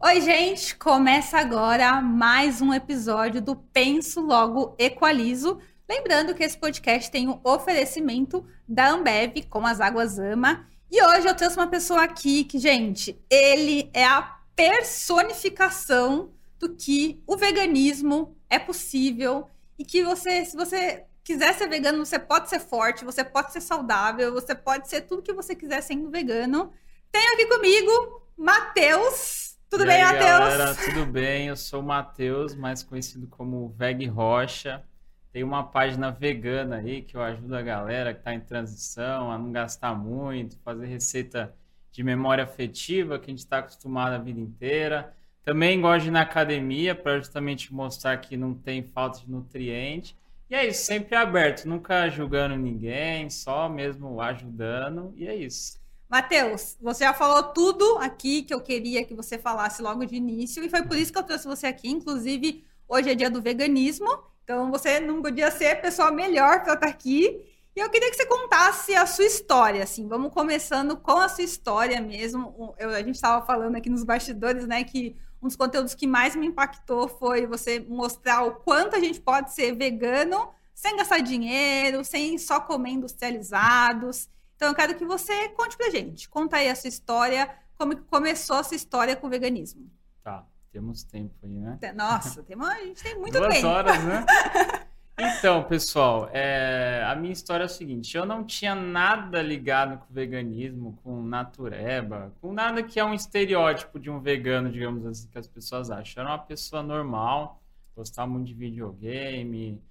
Oi, gente! Começa agora mais um episódio do Penso Logo Equalizo. Lembrando que esse podcast tem o um oferecimento da Ambev com as águas Ama. E hoje eu trouxe uma pessoa aqui que, gente, ele é a personificação do que o veganismo é possível e que você, se você quiser ser vegano, você pode ser forte, você pode ser saudável, você pode ser tudo que você quiser sendo vegano. Tenho aqui comigo Matheus. Tudo e bem, Matheus? Galera, tudo bem? Eu sou o Matheus, mais conhecido como Veg Rocha. Tem uma página vegana aí que eu ajudo a galera que está em transição a não gastar muito, fazer receita de memória afetiva que a gente está acostumado a vida inteira. Também gosto de ir na academia para justamente mostrar que não tem falta de nutriente. E é isso, sempre aberto, nunca julgando ninguém, só mesmo ajudando. E é isso. Matheus, você já falou tudo aqui que eu queria que você falasse logo de início, e foi por isso que eu trouxe você aqui. Inclusive, hoje é dia do veganismo, então você não podia ser a pessoa melhor para estar aqui. E eu queria que você contasse a sua história, assim. Vamos começando com a sua história mesmo. Eu, a gente estava falando aqui nos bastidores, né, que um dos conteúdos que mais me impactou foi você mostrar o quanto a gente pode ser vegano sem gastar dinheiro, sem só comer industrializados. Então eu quero que você conte pra gente. Conta aí a sua história, como começou a sua história com o veganismo. Tá, temos tempo aí, né? Nossa, tem a gente tem muito Duas tempo. horas, né? Então, pessoal, é, a minha história é o seguinte: eu não tinha nada ligado com veganismo, com natureba, com nada que é um estereótipo de um vegano, digamos assim, que as pessoas acham. Eu era uma pessoa normal, gostava muito de videogame,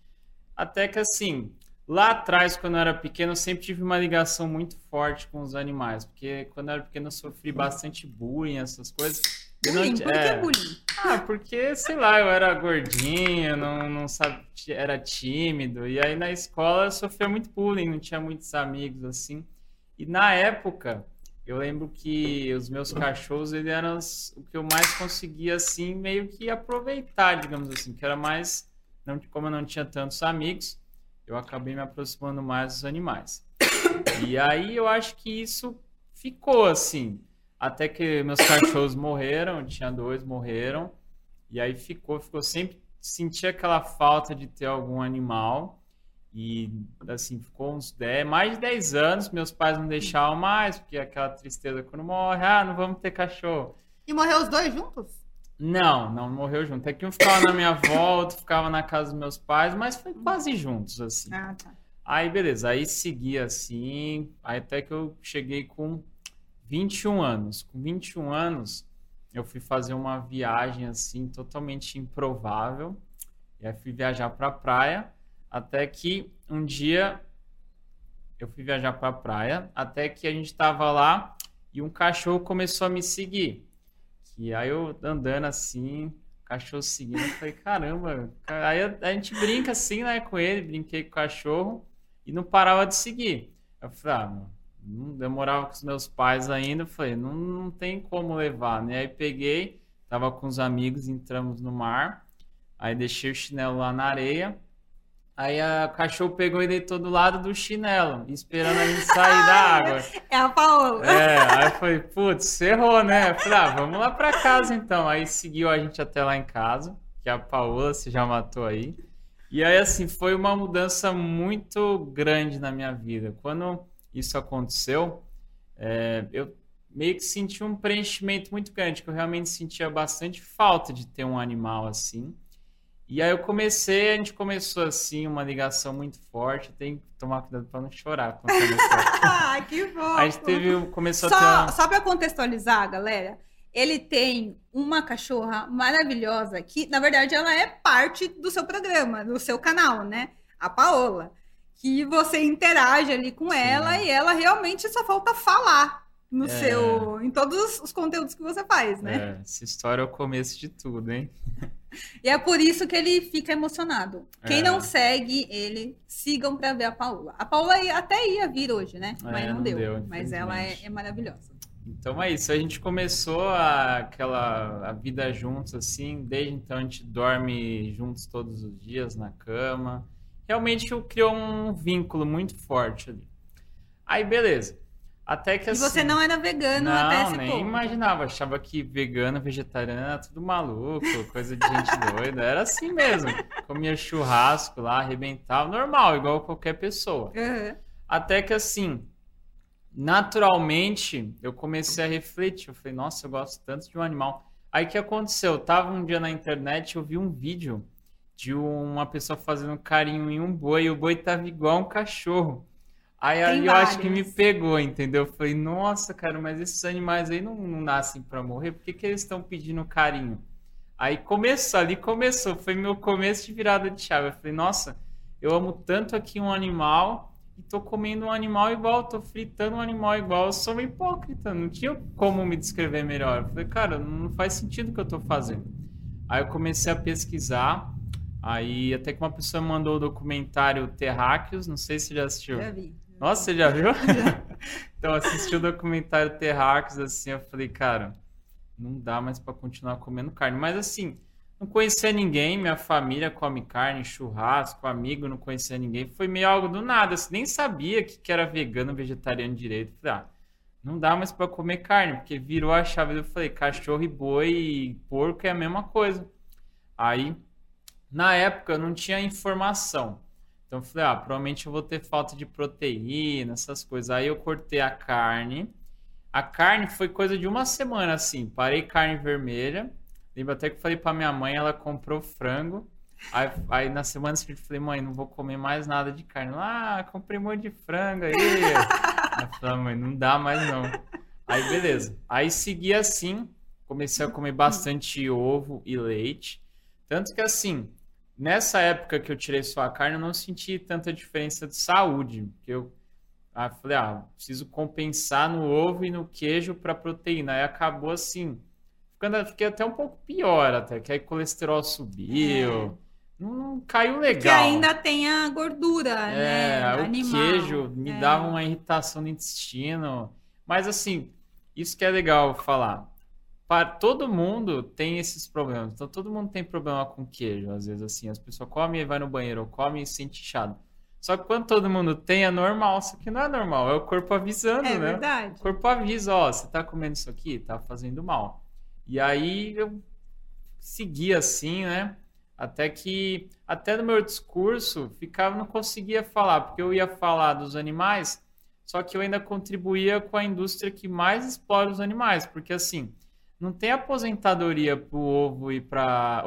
até que assim, Lá atrás, quando eu era pequeno, eu sempre tive uma ligação muito forte com os animais, porque quando eu era pequeno eu sofri bastante bullying, essas coisas. Bullying? Não, Por que é... bullying? Ah, porque, sei lá, eu era gordinho, não, não sabia, era tímido, e aí na escola eu sofria muito bullying, não tinha muitos amigos assim. E na época, eu lembro que os meus cachorros, eles eram o que eu mais conseguia, assim, meio que aproveitar, digamos assim, que era mais, não, como eu não tinha tantos amigos, eu acabei me aproximando mais dos animais. E aí eu acho que isso ficou assim. Até que meus cachorros morreram, tinha dois, morreram. E aí ficou, ficou sempre senti aquela falta de ter algum animal. E assim, ficou uns 10, mais de 10 anos, meus pais não deixavam mais, porque aquela tristeza quando morre, ah, não vamos ter cachorro. E morreu os dois juntos? Não, não morreu junto. É que um ficava na minha volta, ficava na casa dos meus pais, mas foi quase juntos, assim. Ah, tá. Aí, beleza. Aí segui assim, aí até que eu cheguei com 21 anos. Com 21 anos, eu fui fazer uma viagem, assim, totalmente improvável. E aí fui viajar pra praia, até que um dia eu fui viajar pra praia, até que a gente tava lá e um cachorro começou a me seguir. E aí eu andando assim, cachorro seguindo, eu falei, caramba. Aí a, gente brinca assim, né, com ele, brinquei com o cachorro e não parava de seguir. Eu falei, ah, não demorava com os meus pais ainda, eu falei, não, não tem como levar, né? Aí peguei, tava com os amigos, entramos no mar, aí deixei o chinelo lá na areia, Aí a cachorro pegou e deitou do lado do chinelo, esperando a gente sair da água. É a Paola. É, aí foi, putz, errou, né? Eu falei, ah, vamos lá pra casa então. Aí seguiu a gente até lá em casa, que a Paola se já matou aí. E aí, assim, foi uma mudança muito grande na minha vida. Quando isso aconteceu, é, eu meio que senti um preenchimento muito grande, que eu realmente sentia bastante falta de ter um animal assim. E aí eu comecei, a gente começou assim, uma ligação muito forte. Tem que tomar cuidado para não chorar. ah, que bom! A gente teve, começou só, a ter... Só para contextualizar, galera, ele tem uma cachorra maravilhosa que, na verdade, ela é parte do seu programa, do seu canal, né? A Paola. Que você interage ali com Sim. ela e ela realmente só falta falar no é... seu, em todos os conteúdos que você faz, né? É, essa história é o começo de tudo, hein? E é por isso que ele fica emocionado. Quem é. não segue ele, sigam para ver a Paula. A Paula até ia vir hoje, né? Mas é, não, não, deu. deu mas ela é, é, maravilhosa. Então é isso. A gente começou a, aquela a vida juntos, assim. Desde então a gente dorme juntos todos os dias na cama. Realmente criou um vínculo muito forte ali. Aí, beleza. Até que E assim. você não era vegano não, até esse nem ponto. imaginava. Achava que vegano, vegetariano era tudo maluco, coisa de gente doida. Era assim mesmo. Comia churrasco lá, arrebentava, normal, igual qualquer pessoa. Aham. Até que assim, naturalmente, eu comecei a refletir. Eu falei, nossa, eu gosto tanto de um animal. Aí o que aconteceu? Eu tava um dia na internet, eu vi um vídeo de uma pessoa fazendo carinho em um boi, e o boi tava igual um cachorro. Aí, eu acho que me pegou, entendeu? Eu falei, nossa, cara, mas esses animais aí não, não nascem pra morrer, por que, que eles estão pedindo carinho? Aí começou, ali começou, foi meu começo de virada de chave. Eu falei, nossa, eu amo tanto aqui um animal e tô comendo um animal igual, tô fritando um animal igual, eu sou um hipócrita, não tinha como me descrever melhor. Eu falei, cara, não faz sentido o que eu tô fazendo. Aí eu comecei a pesquisar, aí até que uma pessoa mandou o documentário Terráqueos, não sei se você já assistiu. Já vi. Nossa, você já viu? então, assisti o documentário Terráqueos, assim, eu falei, cara, não dá mais pra continuar comendo carne. Mas, assim, não conhecia ninguém, minha família come carne, churrasco, amigo, não conhecia ninguém. Foi meio algo do nada, assim, nem sabia que, era vegano, vegetariano direito. Falei, ah, não dá mais pra comer carne, porque virou a chave, eu falei, cachorro e boi e porco é a mesma coisa. Aí, na época, eu não tinha informação. Então eu falei, ah, provavelmente eu vou ter falta de proteína, essas coisas. Aí eu cortei a carne. A carne foi coisa de uma semana, assim. Parei carne vermelha. Lembro até que falei pra minha mãe, ela comprou frango. Aí, aí na semana seguinte falei, mãe, não vou comer mais nada de carne. Ela, Ah, comprei um monte de frango aí. Eu falei, "Ah, mãe, não dá mais não. Aí beleza. Aí segui assim, comecei a comer bastante ovo e leite. Tanto que assim, nessa época que eu tirei só a carne, eu não senti tanta diferença de saúde. Porque eu eu falei, ah, preciso compensar no ovo e no queijo para proteína. Aí acabou assim, ficando, fiquei até um pouco pior até, que aí colesterol subiu. Não, não caiu Porque legal. ainda tem a gordura, É, né? o animal. queijo me É. dava uma irritação no intestino. Mas assim, isso que é legal falar. Para todo mundo tem esses problemas. Então todo mundo tem problema com queijo, às vezes assim, as pessoas comem e vai no banheiro, ou comem e sente inchado. Só que quando todo mundo tem é normal, só que não é normal, é o corpo avisando, É né? verdade. O corpo avisa, ó, você tá comendo isso aqui, tá fazendo mal. E aí eu segui assim, né? Até que, até no meu discurso, ficava, não conseguia falar, porque eu ia falar dos animais, só que eu ainda contribuía com a indústria que mais explora os animais, porque assim, não tem aposentadoria pro ovo e para,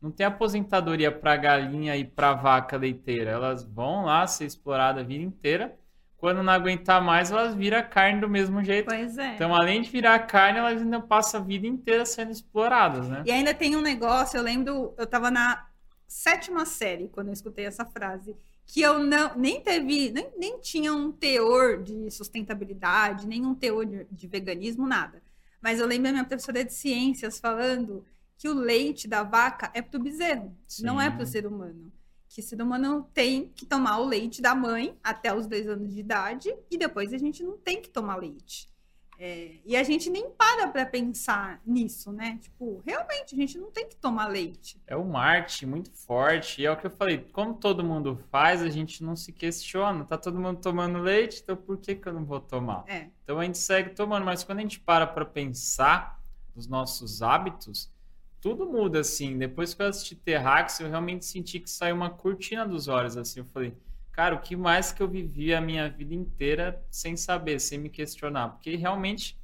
não tem aposentadoria para galinha e para vaca leiteira. Elas vão lá ser exploradas a vida inteira. Quando não aguentar mais, elas viram carne do mesmo jeito. Pois é. Então, além de virar carne, elas ainda passam a vida inteira sendo exploradas, né? E ainda tem um negócio, eu lembro, eu tava na sétima série quando eu escutei essa frase, que eu não nem teve, nem, nem tinha um teor de sustentabilidade, nem um teor de, de veganismo, nada. Mas eu lembro a minha professora de ciências falando que o leite da vaca é pro bezerro, não é Sim. pro ser humano. Que o ser humano tem que tomar o leite da mãe até os dois anos de idade e depois a gente não tem que tomar leite. É, e a gente nem para para pensar nisso, né? Tipo, realmente, a gente não tem que tomar leite. É um marketing muito forte. E é o que eu falei, como todo mundo faz, a gente não se questiona. Tá todo mundo tomando leite, então por que, que eu não vou tomar? É, Então a gente segue tomando, mas quando a gente para para pensar nos nossos hábitos, tudo muda assim. Depois que eu assisti Terrax, eu realmente senti que saiu uma cortina dos olhos assim. Eu falei, cara, o que mais que eu vivi a minha vida inteira sem saber, sem me questionar? Porque realmente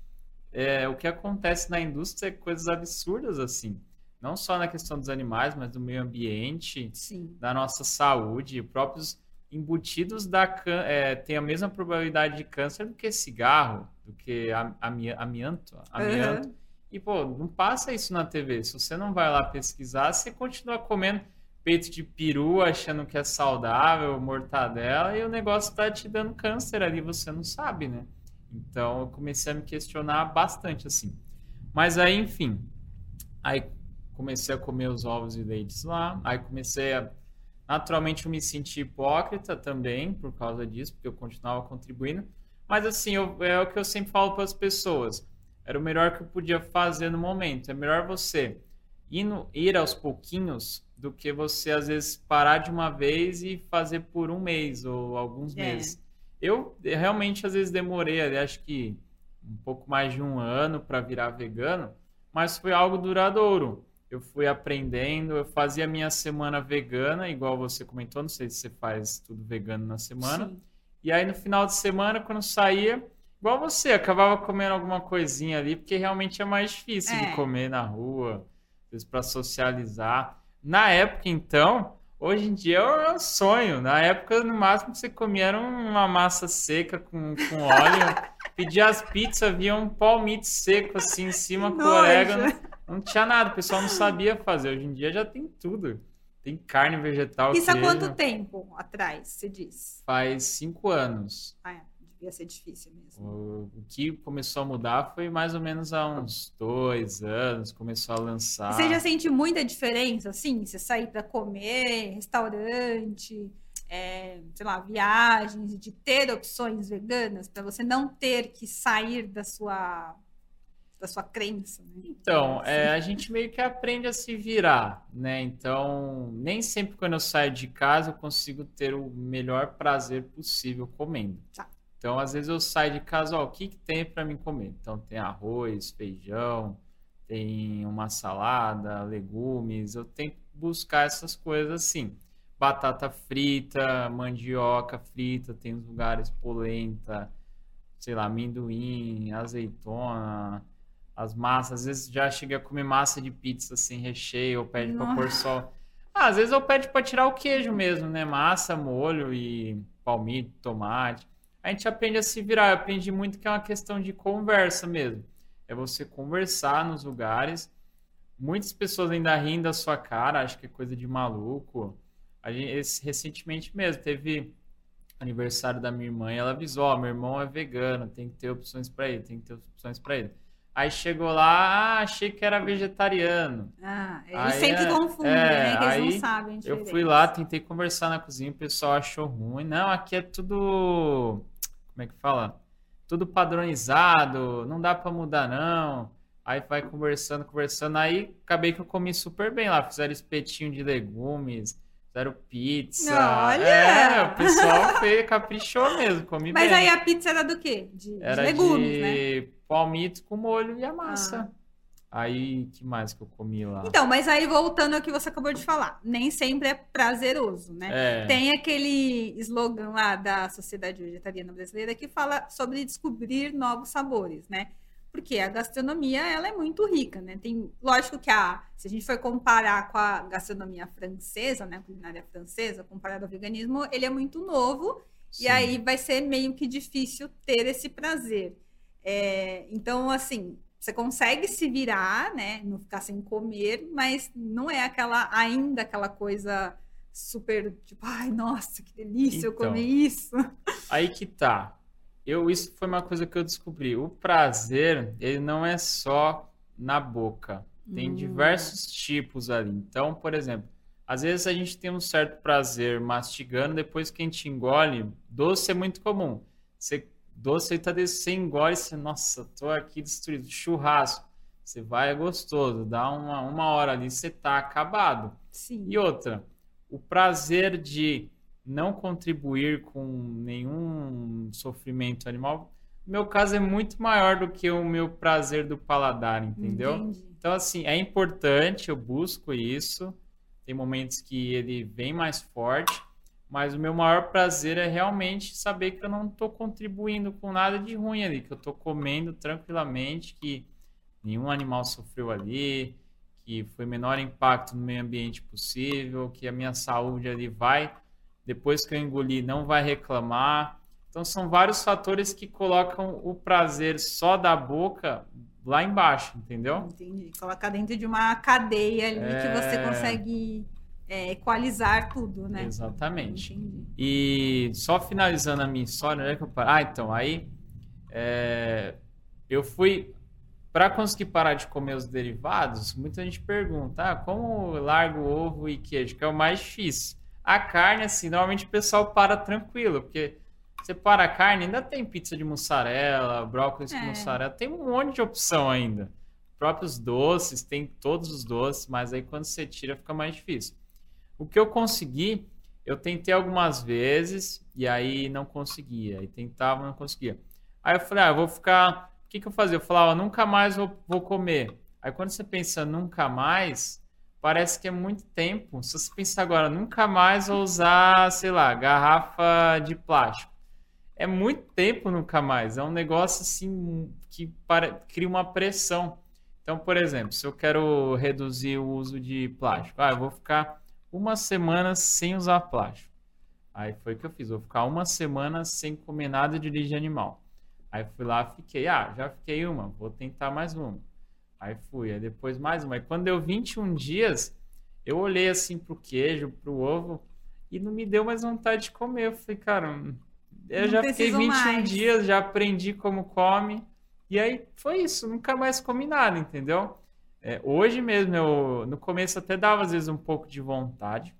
é, o que acontece na indústria é coisas absurdas assim. Não só na questão dos animais, mas do meio ambiente, sim. da nossa saúde, próprios embutidos da é, têm a mesma probabilidade de câncer do que cigarro, do que am- ami- amianto, amianto. Aham. E, pô, não passa isso na TV. Se você não vai lá pesquisar, você continua comendo peito de peru, achando que é saudável, mortadela, e o negócio tá te dando câncer ali, você não sabe, né? Então, eu comecei a me questionar bastante, assim. Mas aí, enfim, aí comecei a comer os ovos e leites lá, aí comecei a... Naturalmente, eu me senti hipócrita também, por causa disso, porque eu continuava contribuindo. Mas, assim, eu- é o que eu sempre falo para as pessoas era o melhor que eu podia fazer no momento. É melhor você ir, no- ir aos pouquinhos do que você, às vezes, parar de uma vez e fazer por um mês ou alguns É. meses. Eu realmente às vezes demorei, acho que um pouco mais de um ano para virar vegano, mas foi algo duradouro. Eu fui aprendendo, eu fazia minha semana vegana, igual você comentou, não sei se você faz tudo vegano na semana. Sim. E aí no final de semana, quando saía, igual você, acabava comendo alguma coisinha ali, porque realmente é mais difícil é. de comer na rua, às vezes para socializar. Na época, então, Hoje em dia é um sonho. Na época, no máximo você comia era uma massa seca com, com óleo. Pedia as pizzas, via um palmito seco assim em cima com orégano. Não tinha nada, o pessoal não sabia fazer. Hoje em dia já tem tudo. Tem carne vegetal. Isso há quanto tempo atrás, você diz? Faz cinco anos. Ah, é ia ser difícil mesmo. O, que começou a mudar foi mais ou menos há uns dois anos, começou a lançar. Você já sente muita diferença, assim? Você sair para comer, restaurante, é, sei lá, viagens, de ter opções veganas, para você não ter que sair da sua da sua crença. Né? Então, é, a gente meio que aprende a se virar, né? Então, nem sempre quando eu saio de casa eu consigo ter o melhor prazer possível comendo. Tá. Então, às vezes eu saio de casa, ó, o que, que tem para mim comer? Então, tem arroz, feijão, tem uma salada, legumes. Eu tenho que buscar essas coisas assim. Batata frita, mandioca frita, tem uns lugares polenta, sei lá, amendoim, azeitona, as massas. Às vezes já cheguei a comer massa de pizza sem recheio, ou pede para pôr só. Ah, às vezes eu pede para tirar o queijo mesmo, né? Massa, molho e palmito, tomate a gente aprende a se virar. Eu aprendi muito que é uma questão de conversa mesmo. É você conversar nos lugares. Muitas pessoas ainda riem da sua cara, acho que é coisa de maluco. A gente, esse, recentemente mesmo, teve aniversário da minha irmã e ela avisou: Ó, oh, meu irmão é vegano, tem que ter opções para ele, tem que ter opções para ele. Aí chegou lá, ah, achei que era vegetariano. Ah, eles aí, sempre confundem, é, né? Que eles não sabem. Eu fui lá, tentei conversar na cozinha, o pessoal achou ruim. Não, aqui é tudo como é que fala? Tudo padronizado, não dá para mudar não. Aí vai conversando, conversando. Aí acabei que eu comi super bem lá. Fizeram espetinho de legumes, fizeram pizza. Olha! É, o pessoal fez, caprichou mesmo, comi Mas bem. aí a pizza era do quê? De, era de legumes, de né? palmito com molho e a massa. Ah. Aí, que mais que eu comi lá? Então, mas aí voltando ao que você acabou de falar, nem sempre é prazeroso, né? É. Tem aquele slogan lá da Sociedade Vegetariana Brasileira que fala sobre descobrir novos sabores, né? Porque a gastronomia, ela é muito rica, né? Tem, lógico que a, se a gente for comparar com a gastronomia francesa, né, a culinária francesa, comparado ao veganismo, ele é muito novo Sim. e aí vai ser meio que difícil ter esse prazer. É, então, assim, você consegue se virar, né? Não ficar sem comer, mas não é aquela ainda aquela coisa super tipo, ai, nossa, que delícia, então, eu comer isso. Aí que tá. Eu isso foi uma coisa que eu descobri. O prazer, ele não é só na boca. Tem hum. diversos tipos ali. Então, por exemplo, às vezes a gente tem um certo prazer mastigando, depois que a gente engole, doce é muito comum. Você doce aí tá você engole, você, nossa, tô aqui destruído. Churrasco, você vai, é gostoso, dá uma, uma hora ali, você tá acabado. Sim. E outra, o prazer de não contribuir com nenhum sofrimento animal, no meu caso é muito maior do que o meu prazer do paladar, entendeu? Entendi. Então, assim, é importante, eu busco isso. Tem momentos que ele vem mais forte, mas o meu maior prazer é realmente saber que eu não estou contribuindo com nada de ruim ali, que eu estou comendo tranquilamente, que nenhum animal sofreu ali, que foi menor impacto no meio ambiente possível, que a minha saúde ali vai, depois que eu engolir, não vai reclamar. Então são vários fatores que colocam o prazer só da boca lá embaixo, entendeu? Entendi. Colocar dentro de uma cadeia ali é... que você consegue é, equalizar tudo, né? Exatamente. Entendi. E só finalizando a minha história, né, que eu Ah, então, aí é, eu fui para conseguir parar de comer os derivados, muita gente pergunta, ah, como largo ovo e queijo, que é o mais difícil. A carne, assim, normalmente o pessoal para tranquilo, porque você para a carne, ainda tem pizza de mussarela, brócolis é. com mussarela, tem um monte de opção ainda. Próprios doces, tem todos os doces, mas aí quando você tira fica mais difícil. O que eu consegui eu tentei algumas vezes e aí não conseguia. E tentava, não conseguia. Aí eu falei, ah, eu vou ficar. O que, que eu fazia? Eu falava, nunca mais vou, vou comer. Aí quando você pensa nunca mais, parece que é muito tempo. Se você pensar agora, nunca mais vou usar, sei lá, garrafa de plástico. É muito tempo nunca mais. É um negócio assim que para, cria uma pressão. Então, por exemplo, se eu quero reduzir o uso de plástico, ah, eu vou ficar uma semana sem usar plástico. Aí foi o que eu fiz, vou ficar uma semana sem comer nada de origem animal. Aí fui lá, fiquei, ah, já fiquei uma, vou tentar mais uma. Aí fui, aí depois mais uma. Aí quando deu 21 dias, eu olhei assim pro queijo, pro ovo, e não me deu mais vontade de comer. Eu falei, cara, eu não já fiquei 21 mais. dias, já aprendi como come. E aí foi isso, nunca mais comi nada, entendeu? É, hoje mesmo, eu no começo até dava às vezes um pouco de vontade,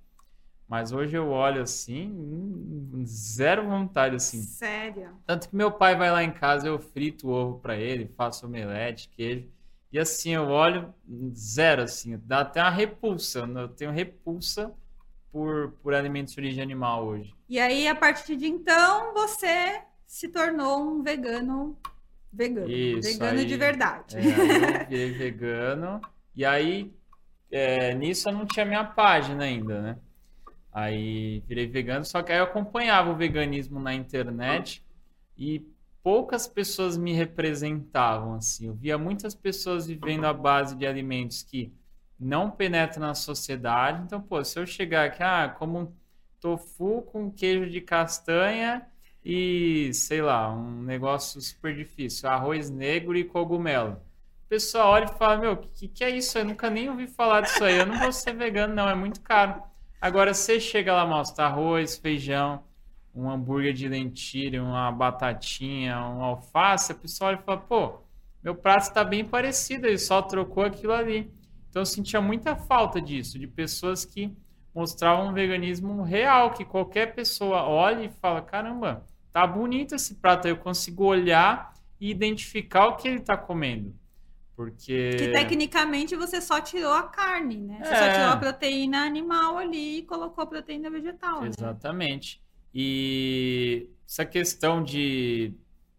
mas hoje eu olho assim, hum, zero vontade assim. Sério? Tanto que meu pai vai lá em casa, eu frito o ovo para ele, faço omelete, queijo. E assim, eu olho zero, assim, dá até uma repulsa. Eu tenho repulsa por, por alimentos de origem animal hoje. E aí, a partir de então, você se tornou um vegano Vegano. Isso, vegano aí, de verdade. É, eu virei vegano. E aí, é, nisso eu não tinha minha página ainda, né? Aí virei vegano, só que aí eu acompanhava o veganismo na internet e poucas pessoas me representavam, assim. Eu via muitas pessoas vivendo à base de alimentos que não penetram na sociedade. Então, pô, se eu chegar aqui, ah, como tofu com queijo de castanha e, sei lá, um negócio super difícil, arroz negro e cogumelo. O pessoal olha e fala, meu, o que, que é isso? Eu nunca nem ouvi falar disso aí, eu não vou ser vegano não, é muito caro. Agora, você chega lá, mostra arroz, feijão, um hambúrguer de lentilha, uma batatinha, um alface, a pessoa olha e fala, pô, meu prato está bem parecido, ele só trocou aquilo ali. Então eu sentia muita falta disso, de pessoas que mostravam um veganismo real, que qualquer pessoa olha e fala, caramba, Tá bonito esse prato aí, eu consigo olhar e identificar o que ele tá comendo. Porque. Que tecnicamente você só tirou a carne, né? Você é... só tirou a proteína animal ali e colocou a proteína vegetal. Né? Exatamente. Né? E essa questão de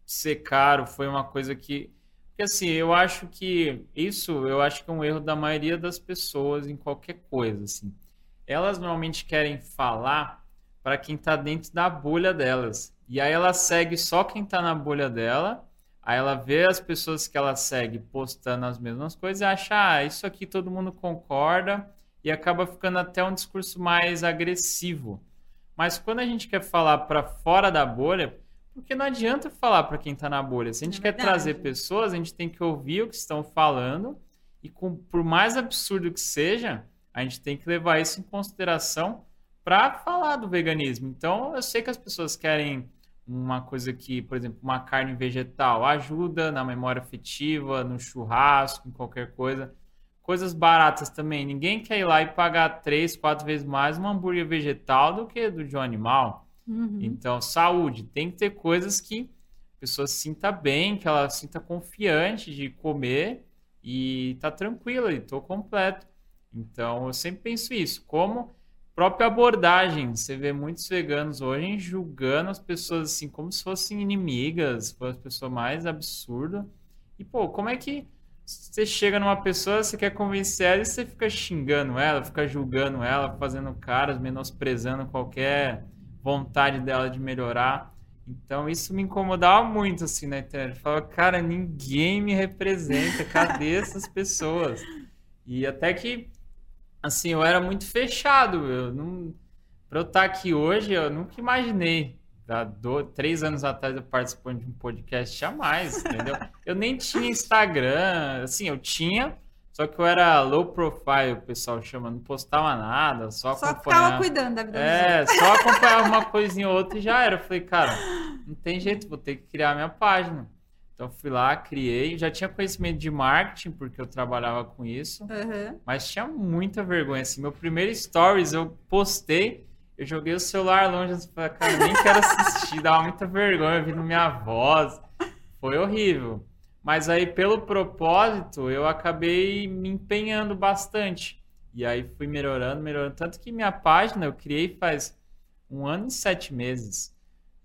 ser caro foi uma coisa que. Porque assim, eu acho que isso eu acho que é um erro da maioria das pessoas em qualquer coisa. Assim. Elas normalmente querem falar para quem está dentro da bolha delas. E aí ela segue só quem tá na bolha dela. Aí ela vê as pessoas que ela segue postando as mesmas coisas e acha, ah, isso aqui todo mundo concorda e acaba ficando até um discurso mais agressivo. Mas quando a gente quer falar para fora da bolha, porque não adianta falar para quem está na bolha. Se a gente é quer trazer pessoas, a gente tem que ouvir o que estão falando e com, por mais absurdo que seja, a gente tem que levar isso em consideração para falar do veganismo. Então, eu sei que as pessoas querem uma coisa que, por exemplo, uma carne vegetal ajuda na memória afetiva, no churrasco, em qualquer coisa. Coisas baratas também. Ninguém quer ir lá e pagar três, quatro vezes mais um hambúrguer vegetal do que do de um animal. Uhum. Então, saúde. Tem que ter coisas que a pessoa sinta bem, que ela sinta confiante de comer e tá tranquila e tô completo. Então, eu sempre penso isso. Como própria abordagem. Você vê muitos veganos hoje julgando as pessoas assim como se fossem inimigas, as pessoas mais absurdas. E, pô, como é que você chega numa pessoa, você quer convencer ela e você fica xingando ela, fica julgando ela, fazendo caras, menosprezando qualquer vontade dela de melhorar. Então isso me incomodava muito assim na internet. Eu falava, cara, ninguém me representa, cadê essas pessoas? E até que assim, eu era muito fechado. Eu não, para eu estar aqui hoje, eu nunca imaginei. Há do, três anos atrás eu participando de um podcast, jamais, entendeu? eu nem tinha Instagram, assim, eu tinha, só que eu era low profile, o pessoal chama, não postava nada, só Só ficava cuidando da vida É, só acompanhava uma coisinha ou outra e já era. Eu falei, cara, não tem jeito, vou ter que criar minha página. Então fui lá, criei, já tinha conhecimento de marketing, porque eu trabalhava com isso, uhum. mas tinha muita vergonha. Assim, meu primeiro stories eu postei, eu joguei o celular longe, assim, falei, cara, nem quero assistir, dava muita vergonha ouvindo minha voz. Foi horrível. Mas aí, pelo propósito, eu acabei me empenhando bastante. E aí fui melhorando, melhorando. Tanto que minha página eu criei faz um ano e sete meses.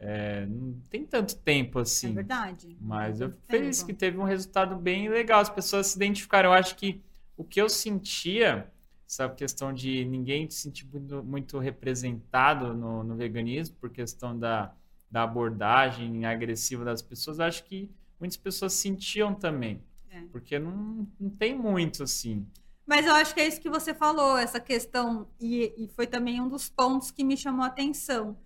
É, não tem tanto tempo assim. É verdade. Mas eu feliz que teve um resultado bem legal. As pessoas se identificaram. Eu acho que o que eu sentia, essa questão de ninguém se sentir muito, muito representado no, no, veganismo, por questão da, da abordagem agressiva das pessoas, acho que muitas pessoas sentiam também. É. Porque não, não tem muito assim. Mas eu acho que é isso que você falou, essa questão, e, e foi também um dos pontos que me chamou a atenção.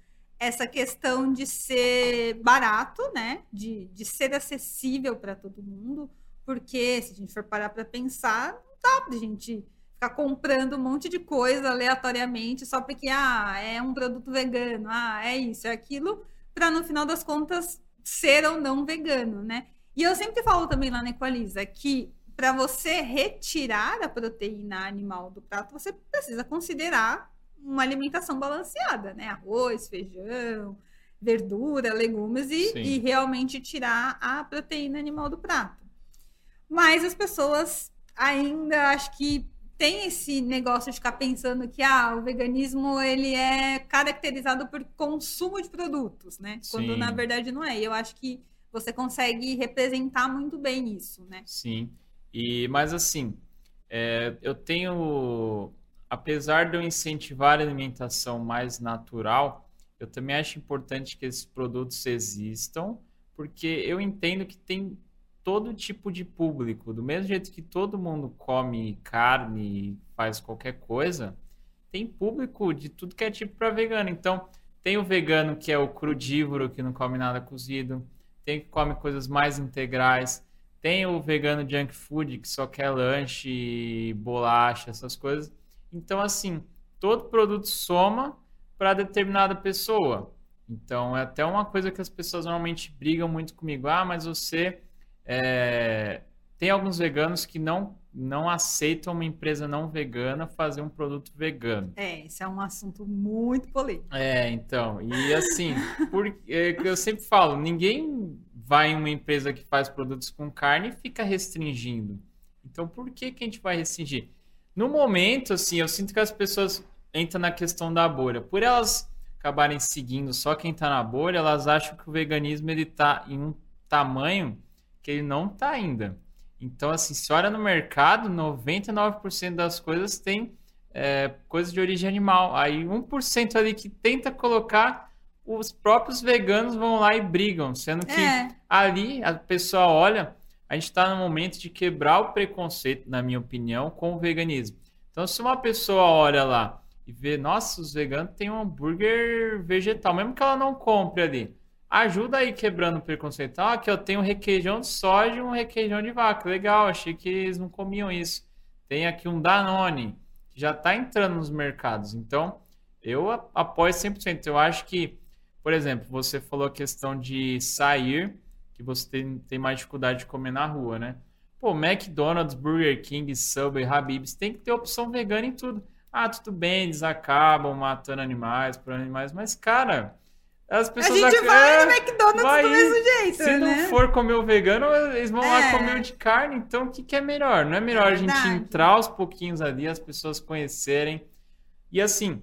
Essa questão de ser barato, né? De, de ser acessível para todo mundo, porque se a gente for parar para pensar, não dá para a gente ficar comprando um monte de coisa aleatoriamente só porque ah, é um produto vegano, ah, é isso, é aquilo, para no final das contas ser ou não vegano, né? E eu sempre falo também lá na Equaliza que para você retirar a proteína animal do prato, você precisa considerar uma alimentação balanceada, né? Arroz, feijão, verdura, legumes e, e, realmente tirar a proteína animal do prato. Mas as pessoas ainda acho que tem esse negócio de ficar pensando que ah, o veganismo ele é caracterizado por consumo de produtos, né? Quando Sim. na verdade não é. E eu acho que você consegue representar muito bem isso, né? Sim. E, mas assim, é, eu tenho, apesar de eu incentivar a alimentação mais natural, eu também acho importante que esses produtos existam, porque eu entendo que tem todo tipo de público. Do mesmo jeito que todo mundo come carne, faz qualquer coisa, tem público de tudo que é tipo para vegano. Então, tem o vegano que é o crudívoro, que não come nada cozido, tem que come coisas mais integrais. Tem o vegano junk food, que só quer lanche, bolacha, essas coisas. Então, assim, todo produto soma para determinada pessoa. Então, é até uma coisa que as pessoas normalmente brigam muito comigo. Ah, mas você. É... Tem alguns veganos que não, não aceitam uma empresa não vegana fazer um produto vegano. É, esse é um assunto muito polêmico. É, então. E assim, por, é, eu sempre falo: ninguém vai em uma empresa que faz produtos com carne e fica restringindo. Então, por que, que a gente vai restringir? No momento, assim, eu sinto que as pessoas entram na questão da bolha. Por elas acabarem seguindo só quem está na bolha, elas acham que o veganismo ele tá em um tamanho que ele não está ainda. Então, assim, se olha no mercado, 99% das coisas tem é, coisas de origem animal. Aí 1% ali que tenta colocar os próprios veganos vão lá e brigam, sendo que é. ali a pessoa olha, a gente está no momento de quebrar o preconceito, na minha opinião, com o veganismo. Então, se uma pessoa olha lá e vê, nossa, os veganos têm um hambúrguer vegetal, mesmo que ela não compre ali, ajuda aí quebrando o preconceito. Ah, aqui eu tenho um requeijão de soja e um requeijão de vaca. Legal, achei que eles não comiam isso. Tem aqui um Danone, que já está entrando nos mercados. Então, eu apoio 100%. Eu acho que por exemplo, você falou a questão de sair, que você tem, tem mais dificuldade de comer na rua, né? Pô, McDonald's, Burger King, Subway, Habib's, tem que ter opção vegana em tudo. Ah, tudo bem, eles acabam matando animais por animais, mas, cara, as pessoas... A gente vai no McDonald's vai do mesmo jeito, Se né? não for comer o vegano, eles vão é. lá comer o de carne, então o que, que é melhor? Não é melhor é a gente entrar aos pouquinhos ali, as pessoas conhecerem. E assim,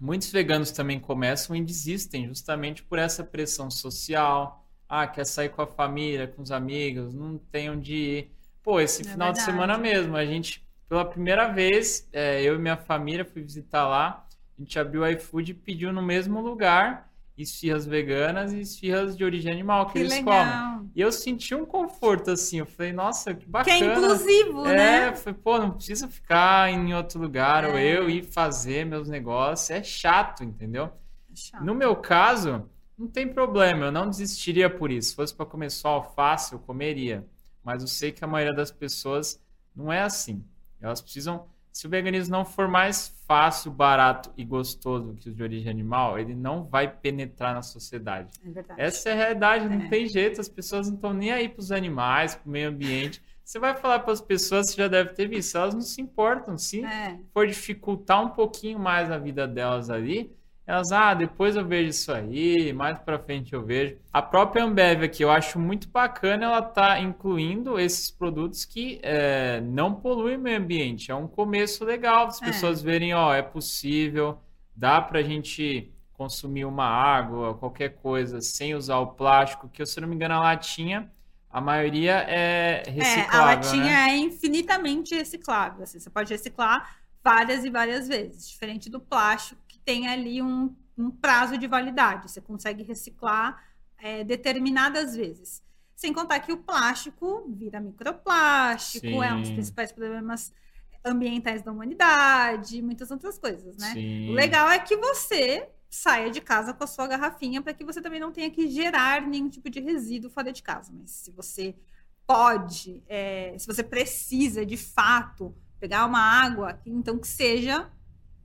Muitos veganos também começam e desistem justamente por essa pressão social. Ah, quer sair com a família, com os amigos, não tem onde ir. Pô, esse é final verdade. de semana mesmo, a gente, pela primeira vez, é, eu e minha família fui visitar lá. A gente abriu o iFood e pediu no mesmo lugar esfirras veganas e esfirras de origem animal que, que eles legal. comem. E eu senti um conforto assim, eu falei, nossa, que bacana. Que é inclusivo, é, né? Falei, pô, não precisa ficar em outro lugar é. ou eu ir fazer meus negócios, é chato, entendeu? É chato. No meu caso, não tem problema, eu não desistiria por isso. Se fosse para comer só alface, eu comeria. Mas eu sei que a maioria das pessoas não é assim. Elas precisam se o veganismo não for mais fácil, barato e gostoso que os de origem animal, ele não vai penetrar na sociedade. É verdade. Essa é a realidade, é. não tem jeito, as pessoas não estão nem aí para os animais, para o meio ambiente. Você vai falar para as pessoas, você já deve ter visto, elas não se importam. Se é. for dificultar um pouquinho mais a vida delas ali, elas, ah, depois eu vejo isso aí, mais para frente eu vejo. A própria Ambev aqui, eu acho muito bacana ela tá incluindo esses produtos que é, não poluem o meio ambiente. É um começo legal, as é. pessoas verem, ó, é possível, dá para a gente consumir uma água, qualquer coisa, sem usar o plástico, que se eu não me engano a latinha, a maioria é reciclável, É, a latinha né? é infinitamente reciclável. assim, você pode reciclar várias e várias vezes, diferente do plástico, tem ali um, um prazo de validade. Você consegue reciclar é, determinadas vezes. Sem contar que o plástico vira microplástico, é um dos Sim. principais problemas ambientais da humanidade, muitas outras coisas, né? Sim. O legal é que você saia de casa com a sua garrafinha para que você também não tenha que gerar nenhum tipo de resíduo fora de casa. Mas se você pode, é, se você precisa de fato pegar uma água, então que seja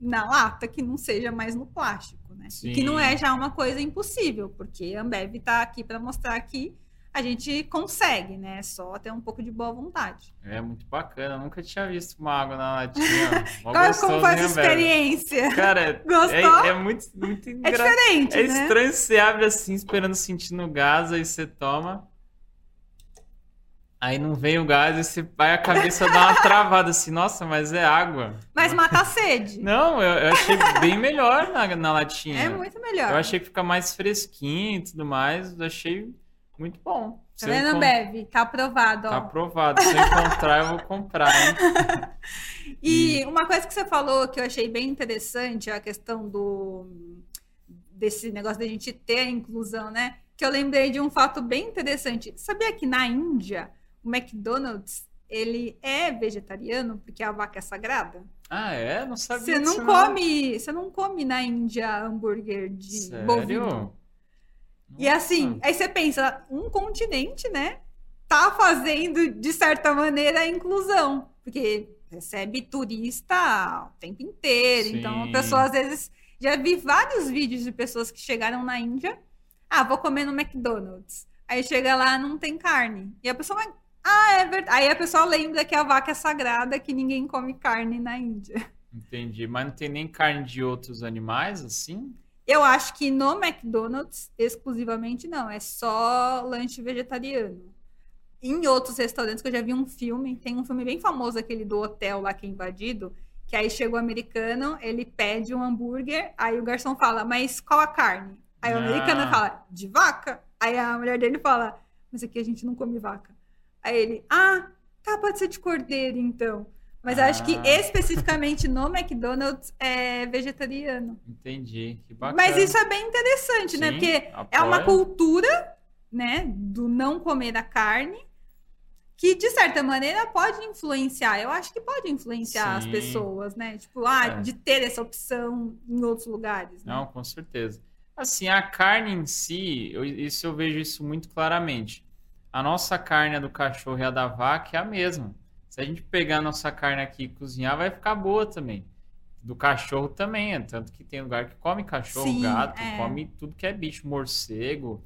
na lata, que não seja mais no plástico, né? E que não é Sim. já uma coisa impossível, porque a Ambev está aqui para mostrar que a gente consegue, né? É Só ter um pouco de boa vontade. É muito bacana, eu nunca tinha visto uma água na latinha. Qual, gostoso, como foi Ambev? experiência? Cara, Gostou? é, é muito, muito É engraçado. diferente, É né? estranho, você abre assim, esperando sentir no gás, aí você toma. Aí não vem o gás e você vai a cabeça dar uma travada assim, nossa, mas é água. Mas mata a sede. Não, eu, eu achei bem melhor na, na latinha. É muito melhor. Eu achei que fica mais fresquinho e tudo mais. Eu achei muito bom. Tá Se eu vendo, encon- Ambev? Tá aprovado, ó. Tá aprovado. Se eu encontrar, eu vou comprar, hein? E uma coisa que você falou que eu achei bem interessante é a questão do desse negócio da gente ter a inclusão, né? Que eu lembrei de um fato bem interessante. Sabia que na Índia o McDonald's ele é vegetariano porque a vaca é sagrada? Ah, é? Não sabia Você disso, não come, você não come na Índia hambúrguer de Sério? bovino. E assim, Nossa. aí você pensa, um continente, né, tá fazendo de certa maneira a inclusão, porque recebe turista o tempo inteiro, então a Sim. pessoa às vezes já vi vários vídeos de pessoas que chegaram na Índia, ah, vou comer no McDonald's. Aí chega lá, não tem carne. E a pessoa vai, ah, é verdade. Aí a pessoa lembra que a vaca é sagrada, que ninguém come carne na Índia. Entendi. Mas não tem nem carne de outros animais, assim? Eu acho que no McDonald's, exclusivamente, não. É só lanche vegetariano. Em outros restaurantes, que eu já vi um filme, tem um filme bem famoso, aquele do hotel lá que é invadido, que aí chega o americano, ele pede um hambúrguer, aí o garçom fala, mas qual a carne? Aí o Ah. americano fala, de vaca? Aí a mulher dele fala, mas aqui a gente não come vaca. Aí ele, ah, tá, pode ser de cordeiro, então. Mas eu acho que Ah. especificamente no McDonald's é vegetariano. Entendi. Que bacana. Mas isso é bem interessante, né? Sim, Porque é uma cultura, né, do não comer a carne, que de certa maneira pode influenciar. Eu acho que pode influenciar as Sim. pessoas, né? Tipo, ah, É. de ter essa opção em outros lugares. Né? Não, com certeza. Assim, a carne em si, eu- isso eu vejo isso muito claramente. A nossa carne, a do cachorro e a da vaca é a mesma. Se a gente pegar a nossa carne aqui e cozinhar, vai ficar boa também. Do cachorro também, é tanto que tem lugar que come cachorro, Sim, gato, é. come tudo que é bicho, morcego.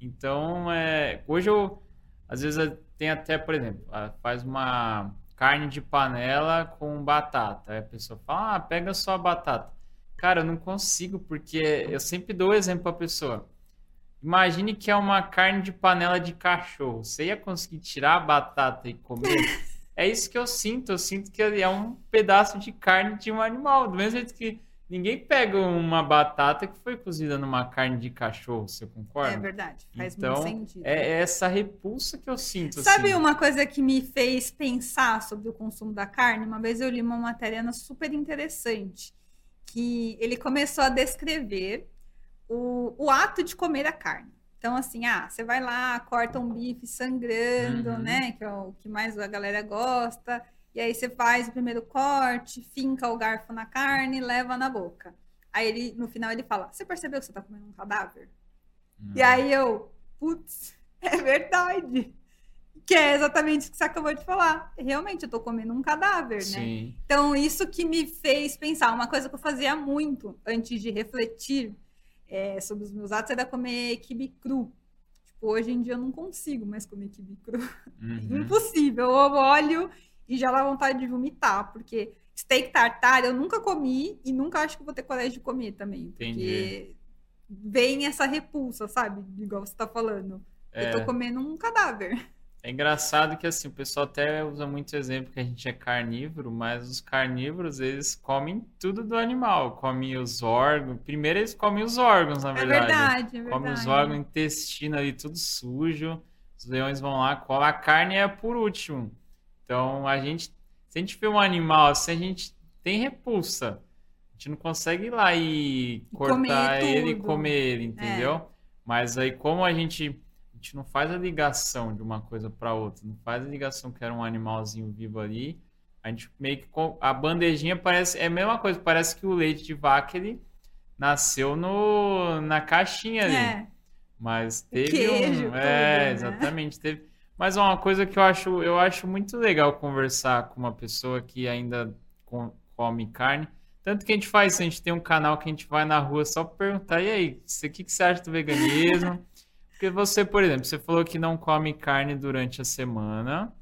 Então, é, hoje eu, às vezes, tem até, por exemplo, faz uma carne de panela com batata. Aí a pessoa fala, ah, pega só a batata. Cara, eu não consigo, porque eu sempre dou o exemplo para a pessoa. Imagine que é uma carne de panela de cachorro. Você ia conseguir tirar a batata e comer? É isso que eu sinto. Eu sinto que é um pedaço de carne de um animal. Do mesmo jeito que ninguém pega uma batata que foi cozida numa carne de cachorro. Você É concorda? verdade, faz Então, muito sentido. É, é essa repulsa que eu sinto. Sabe assim. uma coisa que me fez pensar sobre o consumo da carne? Uma vez eu li uma matéria super interessante, que ele começou a descrever o, o ato de comer a carne. Então, assim, ah, você vai lá, corta um bife sangrando, Uhum. né? Que é o que mais a galera gosta. E aí você faz o primeiro corte, finca o garfo na carne, leva na boca. Aí ele, no final, ele fala: Você percebeu que você tá comendo um cadáver? Hum. E aí eu, putz, é verdade. Que é exatamente o que você acabou de falar. Realmente, eu tô comendo um cadáver, né? Sim. Então, isso que me fez pensar, uma coisa que eu fazia muito antes de refletir é, sobre os meus atos era comer quibe cru. Tipo, hoje em dia eu não consigo mais comer quibe cru. Uhum. Impossível. Eu olho e já dá vontade de vomitar, porque steak tartar eu nunca comi e nunca acho que vou ter coragem de comer também. Porque Entendi. vem essa repulsa, sabe? Igual você tá falando. Eu É. tô comendo um cadáver. É engraçado que assim, o pessoal até usa muito exemplo que a gente é carnívoro, mas os carnívoros, eles comem tudo do animal, comem os órgãos. Primeiro eles comem os órgãos, na É verdade. verdade, é Comem os verdade. órgãos, intestino ali, tudo sujo. Os leões vão lá, comem. A carne é por último. Então, a gente, se a gente vê um animal assim, a gente tem repulsa. A gente não consegue ir lá e cortar comer ele e comer ele, entendeu? Mas aí, como a gente, gente não faz a ligação de uma coisa para outra, não faz a ligação que era um animalzinho vivo ali, a gente meio que. A bandejinha parece. É a mesma coisa, parece que o leite de vaca ele nasceu no, na caixinha ali. É, Mas teve queijo, um. tudo, É, né? exatamente. Teve. Mas uma coisa que eu acho, eu acho muito legal conversar com uma pessoa que ainda com- come carne. Tanto que a gente faz isso, a gente tem um canal que a gente vai na rua só pra perguntar, e aí, o que, que você acha do veganismo? Porque você, por exemplo, você falou que não come carne durante a semana,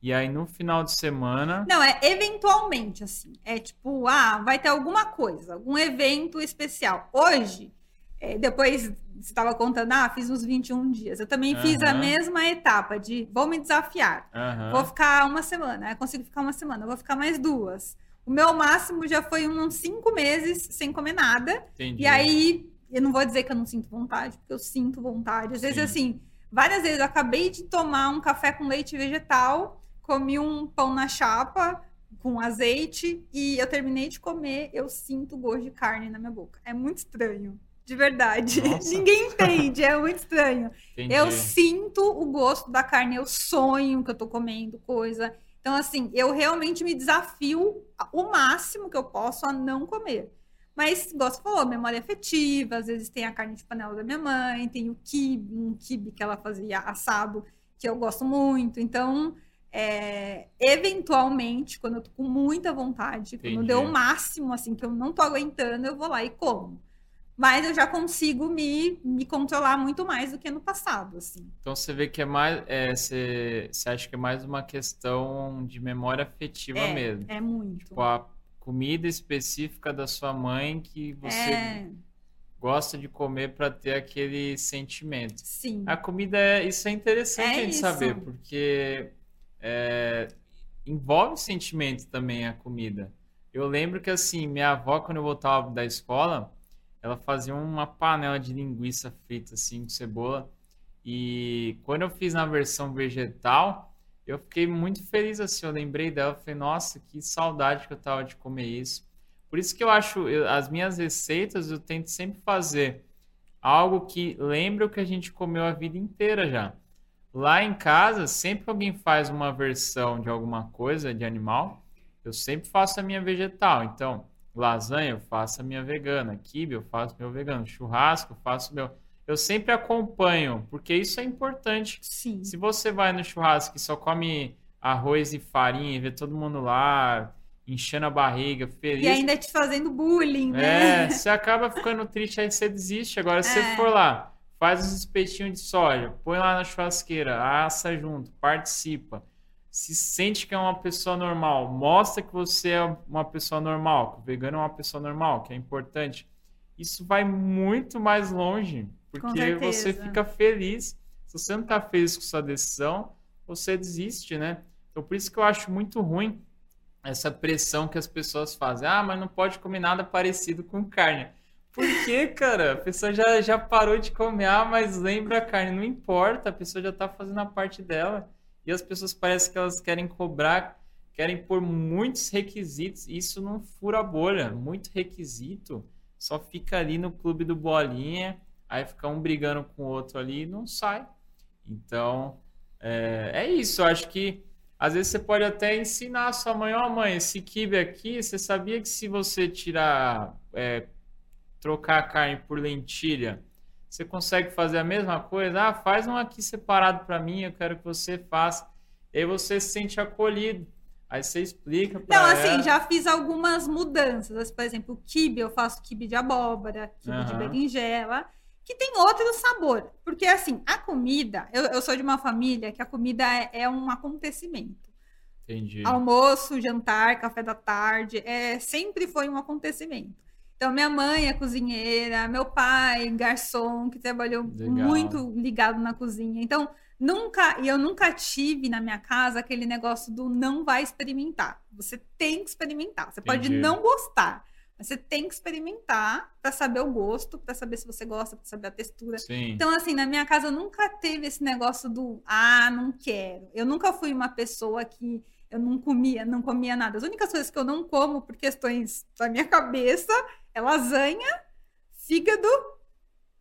e aí no final de semana. Não, é eventualmente, assim. É tipo, ah, vai ter alguma coisa, algum evento especial. Hoje, é, depois você estava contando, ah, fiz uns 21 dias. Eu também fiz a mesma etapa de vou me desafiar. Aham. Vou ficar uma semana, eu consigo ficar uma semana, vou ficar mais duas. O meu máximo já foi uns cinco meses sem comer nada. Entendi. E aí, eu não vou dizer que eu não sinto vontade, porque eu sinto vontade. Às vezes, Sim. assim, várias vezes eu acabei de tomar um café com leite vegetal, comi um pão na chapa com azeite e eu terminei de comer, eu sinto gosto de carne na minha boca. É muito estranho. De verdade. Nossa. Ninguém entende, é muito estranho. Entendi. Eu sinto o gosto da carne, eu sonho que eu tô comendo coisa. Então, assim, eu realmente me desafio o máximo que eu posso a não comer. Mas, você falou, memória afetiva, às vezes tem a carne de panela da minha mãe, tem o quibe, um quibe que ela fazia assado, que eu gosto muito. Então, é, eventualmente, quando eu tô com muita vontade, quando Entendi. deu o máximo, assim, que eu não tô aguentando, eu vou lá e como. Mas eu já consigo me, me controlar muito mais do que no passado, assim. Então você vê que é mais. é, você, você acha que é mais uma questão de memória afetiva É, mesmo. É muito. Tipo, a comida específica da sua mãe que você É, gosta de comer para ter aquele sentimento. sim. A comida é. Isso é interessante É a gente isso. saber, porque é, envolve sentimento também a comida. Eu lembro que assim, minha avó, quando eu voltava da escola, ela fazia uma panela de linguiça frita assim com cebola. E quando eu fiz na versão vegetal, eu fiquei muito feliz assim. Eu lembrei dela, falei, nossa, que saudade que eu tava de comer isso. Por isso que eu acho, eu- as minhas receitas eu tento sempre fazer algo que lembra o que a gente comeu a vida inteira já. Lá em casa, sempre que alguém faz uma versão de alguma coisa de animal, eu sempre faço a minha vegetal. Então, lasanha eu faço a minha vegana, quibe eu faço meu vegano, churrasco eu faço meu. Eu sempre acompanho, porque isso é importante. Sim. Se você vai no churrasco e só come arroz e farinha e vê todo mundo lá enchendo a barriga, feliz. E ainda te fazendo bullying, né? É, você acaba ficando triste, aí você desiste. Agora, se É. você for lá, faz os espetinhos de soja, põe lá na churrasqueira, assa junto, participa, se sente que é uma pessoa normal, mostra que você é uma pessoa normal, que o vegano é uma pessoa normal, que é importante. Isso vai muito mais longe, porque você fica feliz. Se você não está feliz com sua decisão, você desiste, né? Então, por isso que eu acho muito ruim essa pressão que as pessoas fazem. Ah, mas não pode comer nada parecido com carne. Por quê, cara? A pessoa já, já parou de comer, ah, mas lembra a carne. Não importa, a pessoa já tá fazendo a parte dela. E as pessoas parecem que elas querem cobrar, querem pôr muitos requisitos. Isso não fura a bolha. Muito requisito. Só fica ali no clube do bolinha, aí fica um brigando com o outro ali e não sai. Então, é, é isso. Eu acho que às vezes você pode até ensinar a sua mãe, ó mãe, esse quibe aqui, você sabia que se você tirar, é, trocar a carne por lentilha, você consegue fazer a mesma coisa? Ah, faz um aqui separado para mim, eu quero que você faça. E aí você se sente acolhido. Aí você explica para Então, ela. assim, já fiz algumas mudanças. Por exemplo, o quibe, eu faço quibe de abóbora, quibe de Aham. berinjela, que tem outro sabor. Porque, assim, a comida, eu, eu sou de uma família que a comida é, é um acontecimento. Entendi. Almoço, jantar, café da tarde, é, sempre foi um acontecimento. Então, minha mãe é cozinheira, meu pai, garçom, que trabalhou Legal. muito ligado na cozinha. Então, Nunca, e eu nunca tive na minha casa aquele negócio do não vai experimentar. Você tem que experimentar. Você pode Entendi. não gostar, você tem que experimentar para saber o gosto, para saber se você gosta, para saber a textura. Sim. Então, assim, na minha casa nunca teve esse negócio do ah, não quero. Eu nunca fui uma pessoa que eu não comia, não comia nada. As únicas coisas que eu não como por questões da minha cabeça é lasanha, fígado,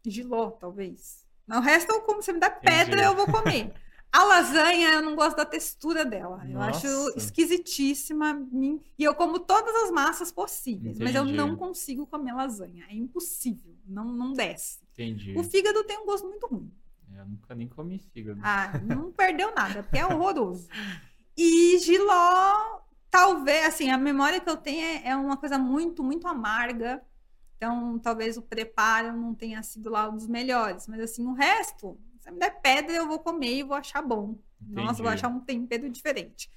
giló, talvez. O resto eu como, você me dá pedra, Entendi. eu vou comer. A lasanha, eu não gosto da textura dela. Eu acho Nossa. esquisitíssima. E eu como todas as massas possíveis, mas eu Entendi. não consigo comer lasanha. É impossível. Não, não desce. Entendi. O fígado tem um gosto muito ruim. Eu nunca nem comi fígado. Ah, não perdeu nada, porque é horroroso. E Giló, talvez, assim, a memória que eu tenho é, é uma coisa muito, muito amarga. Então, talvez o preparo não tenha sido lá um dos melhores. Mas, assim, o resto, se me der pedra, eu vou comer e vou achar bom. Nossa, eu vou Entendi. achar um tempero diferente.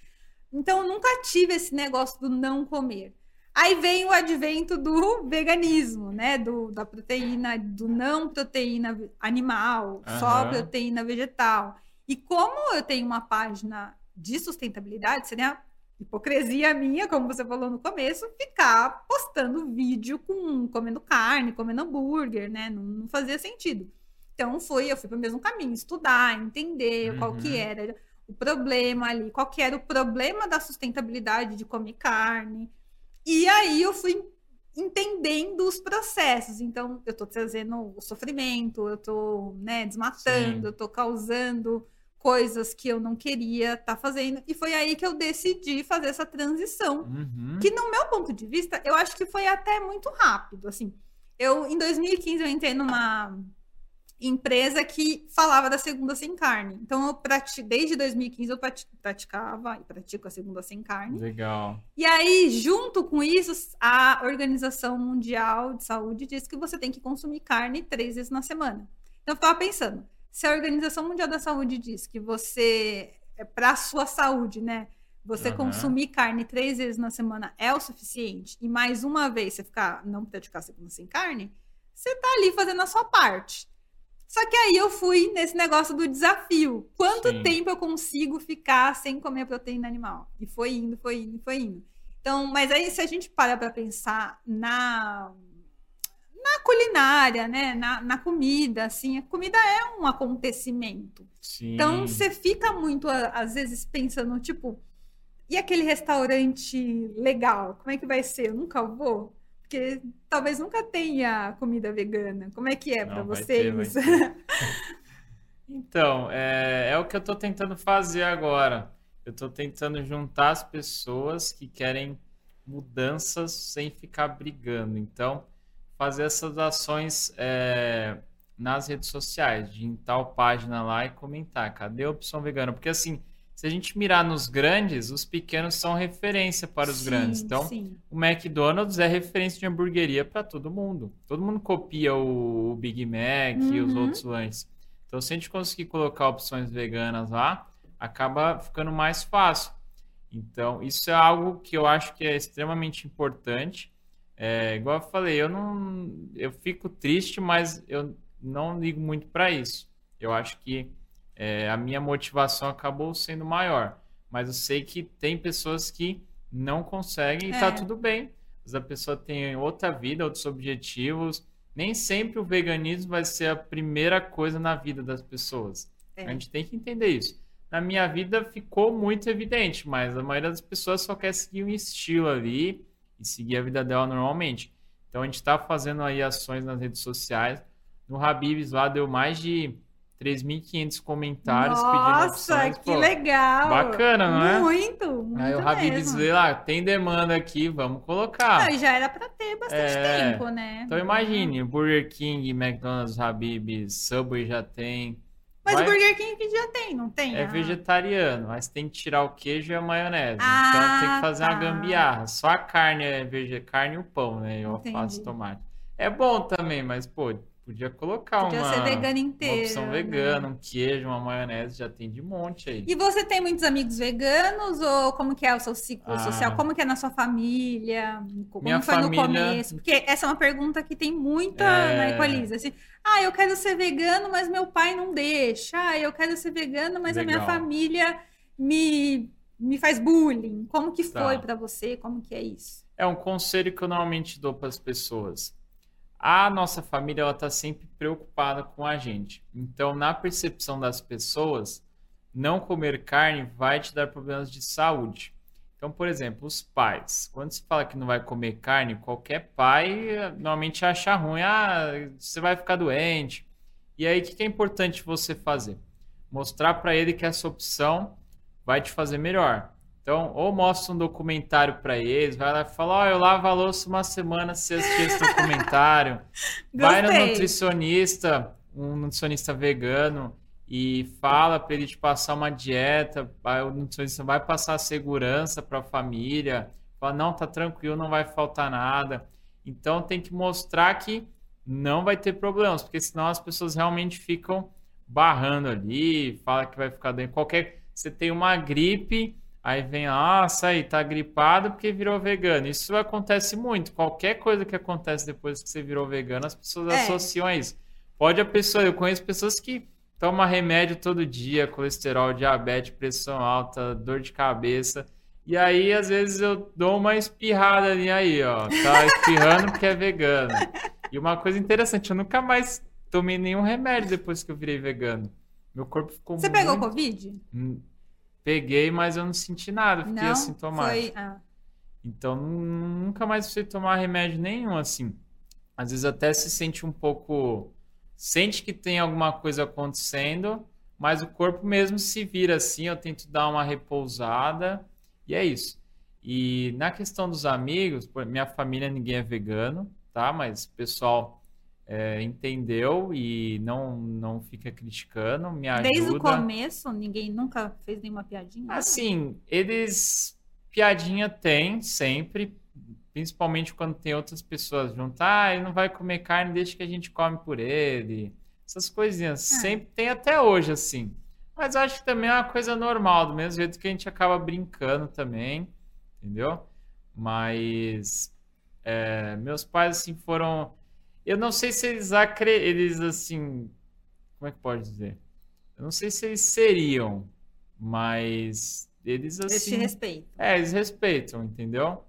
Então, eu nunca tive esse negócio do não comer. Aí vem o advento do veganismo, né? Do, da proteína, do não proteína animal, só Aham. proteína vegetal. E como eu tenho uma página de sustentabilidade, seria hipocrisia minha, como você falou no começo, ficar postando vídeo com comendo carne, comendo hambúrguer, né? Não, não fazia sentido. Então foi, eu fui para o mesmo caminho, estudar, entender qual que Uhum. era o problema ali, qual que era o problema da sustentabilidade de comer carne. E aí eu fui entendendo os processos. Então, eu estou trazendo o sofrimento, eu estou né, desmatando, Sim. eu estou causando coisas que eu não queria estar fazendo. E foi aí que eu decidi fazer essa transição. Uhum. Que no meu ponto de vista, eu acho que foi até muito rápido. Assim, eu em 2015 eu entrei numa empresa que falava da segunda sem carne. Então, eu prati... desde 2015 eu prati- praticava e pratico a segunda sem carne. Legal. E aí, junto com isso, a Organização Mundial de Saúde diz que você tem que consumir carne três vezes na semana. Então, eu ficava pensando, se a Organização Mundial da Saúde diz que você, é para a sua saúde, né? Você Aham. consumir carne três vezes na semana é o suficiente, e mais uma vez você ficar, não praticar segunda sem carne, você tá ali fazendo a sua parte. Só que aí eu fui nesse negócio do desafio. Quanto Sim. tempo eu consigo ficar sem comer proteína animal? E foi indo, foi indo, foi indo. Então, mas aí se a gente para para pensar na na culinária, né, na, na comida, assim, a comida é um acontecimento. Sim. Então você fica muito às vezes pensando, tipo, e aquele restaurante legal, como é que vai ser? Eu nunca vou, porque talvez nunca tenha comida vegana. Como é que é para ter, vocês? ter. Então, é, é o que eu tô tentando fazer agora. Eu tô tentando juntar as pessoas que querem mudanças sem ficar brigando. Então, fazer essas ações é, nas redes sociais, de em tal página lá e comentar, cadê a opção vegana? Porque assim, se a gente mirar nos grandes, os pequenos são referência para os Sim, grandes. Então, sim. o McDonald's é referência de hamburgueria para todo mundo. Todo mundo copia o, Big Mac e os Uhum. outros lanches. Então, se a gente conseguir colocar opções veganas lá, acaba ficando mais fácil. Então, isso é algo que eu acho que é extremamente importante. É, igual eu falei, eu não, eu fico triste, mas eu não ligo muito para isso. Eu acho que é, a minha motivação acabou sendo maior. Mas eu sei que tem pessoas que não conseguem e tá É. tudo bem. Mas a pessoa tem outra vida, outros objetivos. Nem sempre o veganismo vai ser a primeira coisa na vida das pessoas. É. A gente tem que entender isso. Na minha vida ficou muito evidente, mas a maioria das pessoas só quer seguir um estilo ali e seguir a vida dela normalmente. Então a gente está fazendo aí ações nas redes sociais. No Habibs lá deu mais de 3.500 comentários pedindo Nossa, que legal! bacana, não é? Muito, muito Aí o Habibs vê lá, tem demanda aqui, vamos colocar. Não, já era para ter bastante É. tempo, né? Então imagine, Burger King, McDonald's, Habibs, Subway já tem. Mas Vai- o Burger King já tem, não tem? É Ah. vegetariano, mas tem que tirar o queijo e a maionese. Ah, então tem que fazer uma tá. gambiarra. Só a carne é carne e o pão, né? E o Entendi. alface e tomate. É bom também, mas, pô, Podia colocar Podia uma, ser vegano uma inteiro. opção né? vegana, um queijo, uma maionese, já tem de monte aí. E você tem muitos amigos veganos ou como que é o seu ciclo Ah. social? Como que é na sua família? Como Minha foi no família- começo? Porque essa é uma pergunta que tem muita É. na Equalize. Assim, ah, eu quero ser vegano, mas meu pai não deixa. Ah, eu quero ser vegano, mas a minha Legal. família me, me faz bullying. Como que Tá. foi pra você? Como que é isso? É um conselho que eu normalmente dou para as pessoas. A nossa família ela está sempre preocupada com a gente. Então, na percepção das pessoas, não comer carne vai te dar problemas de saúde. Então, por exemplo, os pais. Quando se fala que não vai comer carne, qualquer pai eh, normalmente acha ruim. Ah, você vai ficar doente. E aí, o que que é importante você fazer? Mostrar para ele que essa opção vai te fazer melhor. Então, ou mostra um documentário para eles, vai lá e fala: Ó, eu lavo a louça uma semana se assistir esse documentário. vai no nutricionista, um nutricionista vegano, e fala para ele te passar uma dieta. O nutricionista vai passar segurança para a família. Fala: não, tá tranquilo, não vai faltar nada. Então, tem que mostrar que não vai ter problemas, porque senão as pessoas realmente ficam barrando ali, fala que vai ficar doente. Qualquer. Você tem uma gripe. Aí vem, nossa, aí tá gripado porque virou vegano. Isso acontece muito. Qualquer coisa que acontece depois que você virou vegano, as pessoas É. associam a isso. Pode a pessoa, eu conheço pessoas que tomam remédio todo dia, colesterol, diabetes, pressão alta, dor de cabeça. E aí, às vezes, eu dou uma espirrada ali aí, ó. Tá espirrando porque é vegano. E uma coisa interessante, eu nunca mais tomei nenhum remédio depois que eu virei vegano. Meu corpo ficou Você pegou muito... Covid? Peguei, mas eu não senti nada, fiquei não? assintomático. Foi... Ah. Então, nu- nunca mais precisei tomar remédio nenhum, assim. Às vezes até se sente um pouco... Sente que tem alguma coisa acontecendo, mas o corpo mesmo se vira assim, eu tento dar uma repousada, e é isso. E na questão dos amigos, minha família ninguém é vegano, tá? Mas o pessoal é, entendeu e não, não fica criticando, me ajuda. Desde o começo, ninguém nunca fez nenhuma piadinha? Assim, eles piadinha tem sempre, principalmente quando tem outras pessoas junto. Ah, ele não vai comer carne, deixa que a gente come por ele. Essas coisinhas. É. Sempre tem até hoje, assim. Mas acho que também é uma coisa normal, do mesmo jeito que a gente acaba brincando também, entendeu? Mas é, meus pais, assim, foram. Eu não sei se eles acre... eles assim. Como é que pode dizer? Eu não sei se eles seriam, mas eles Eles te assim. respeitam. É, eles respeitam, entendeu?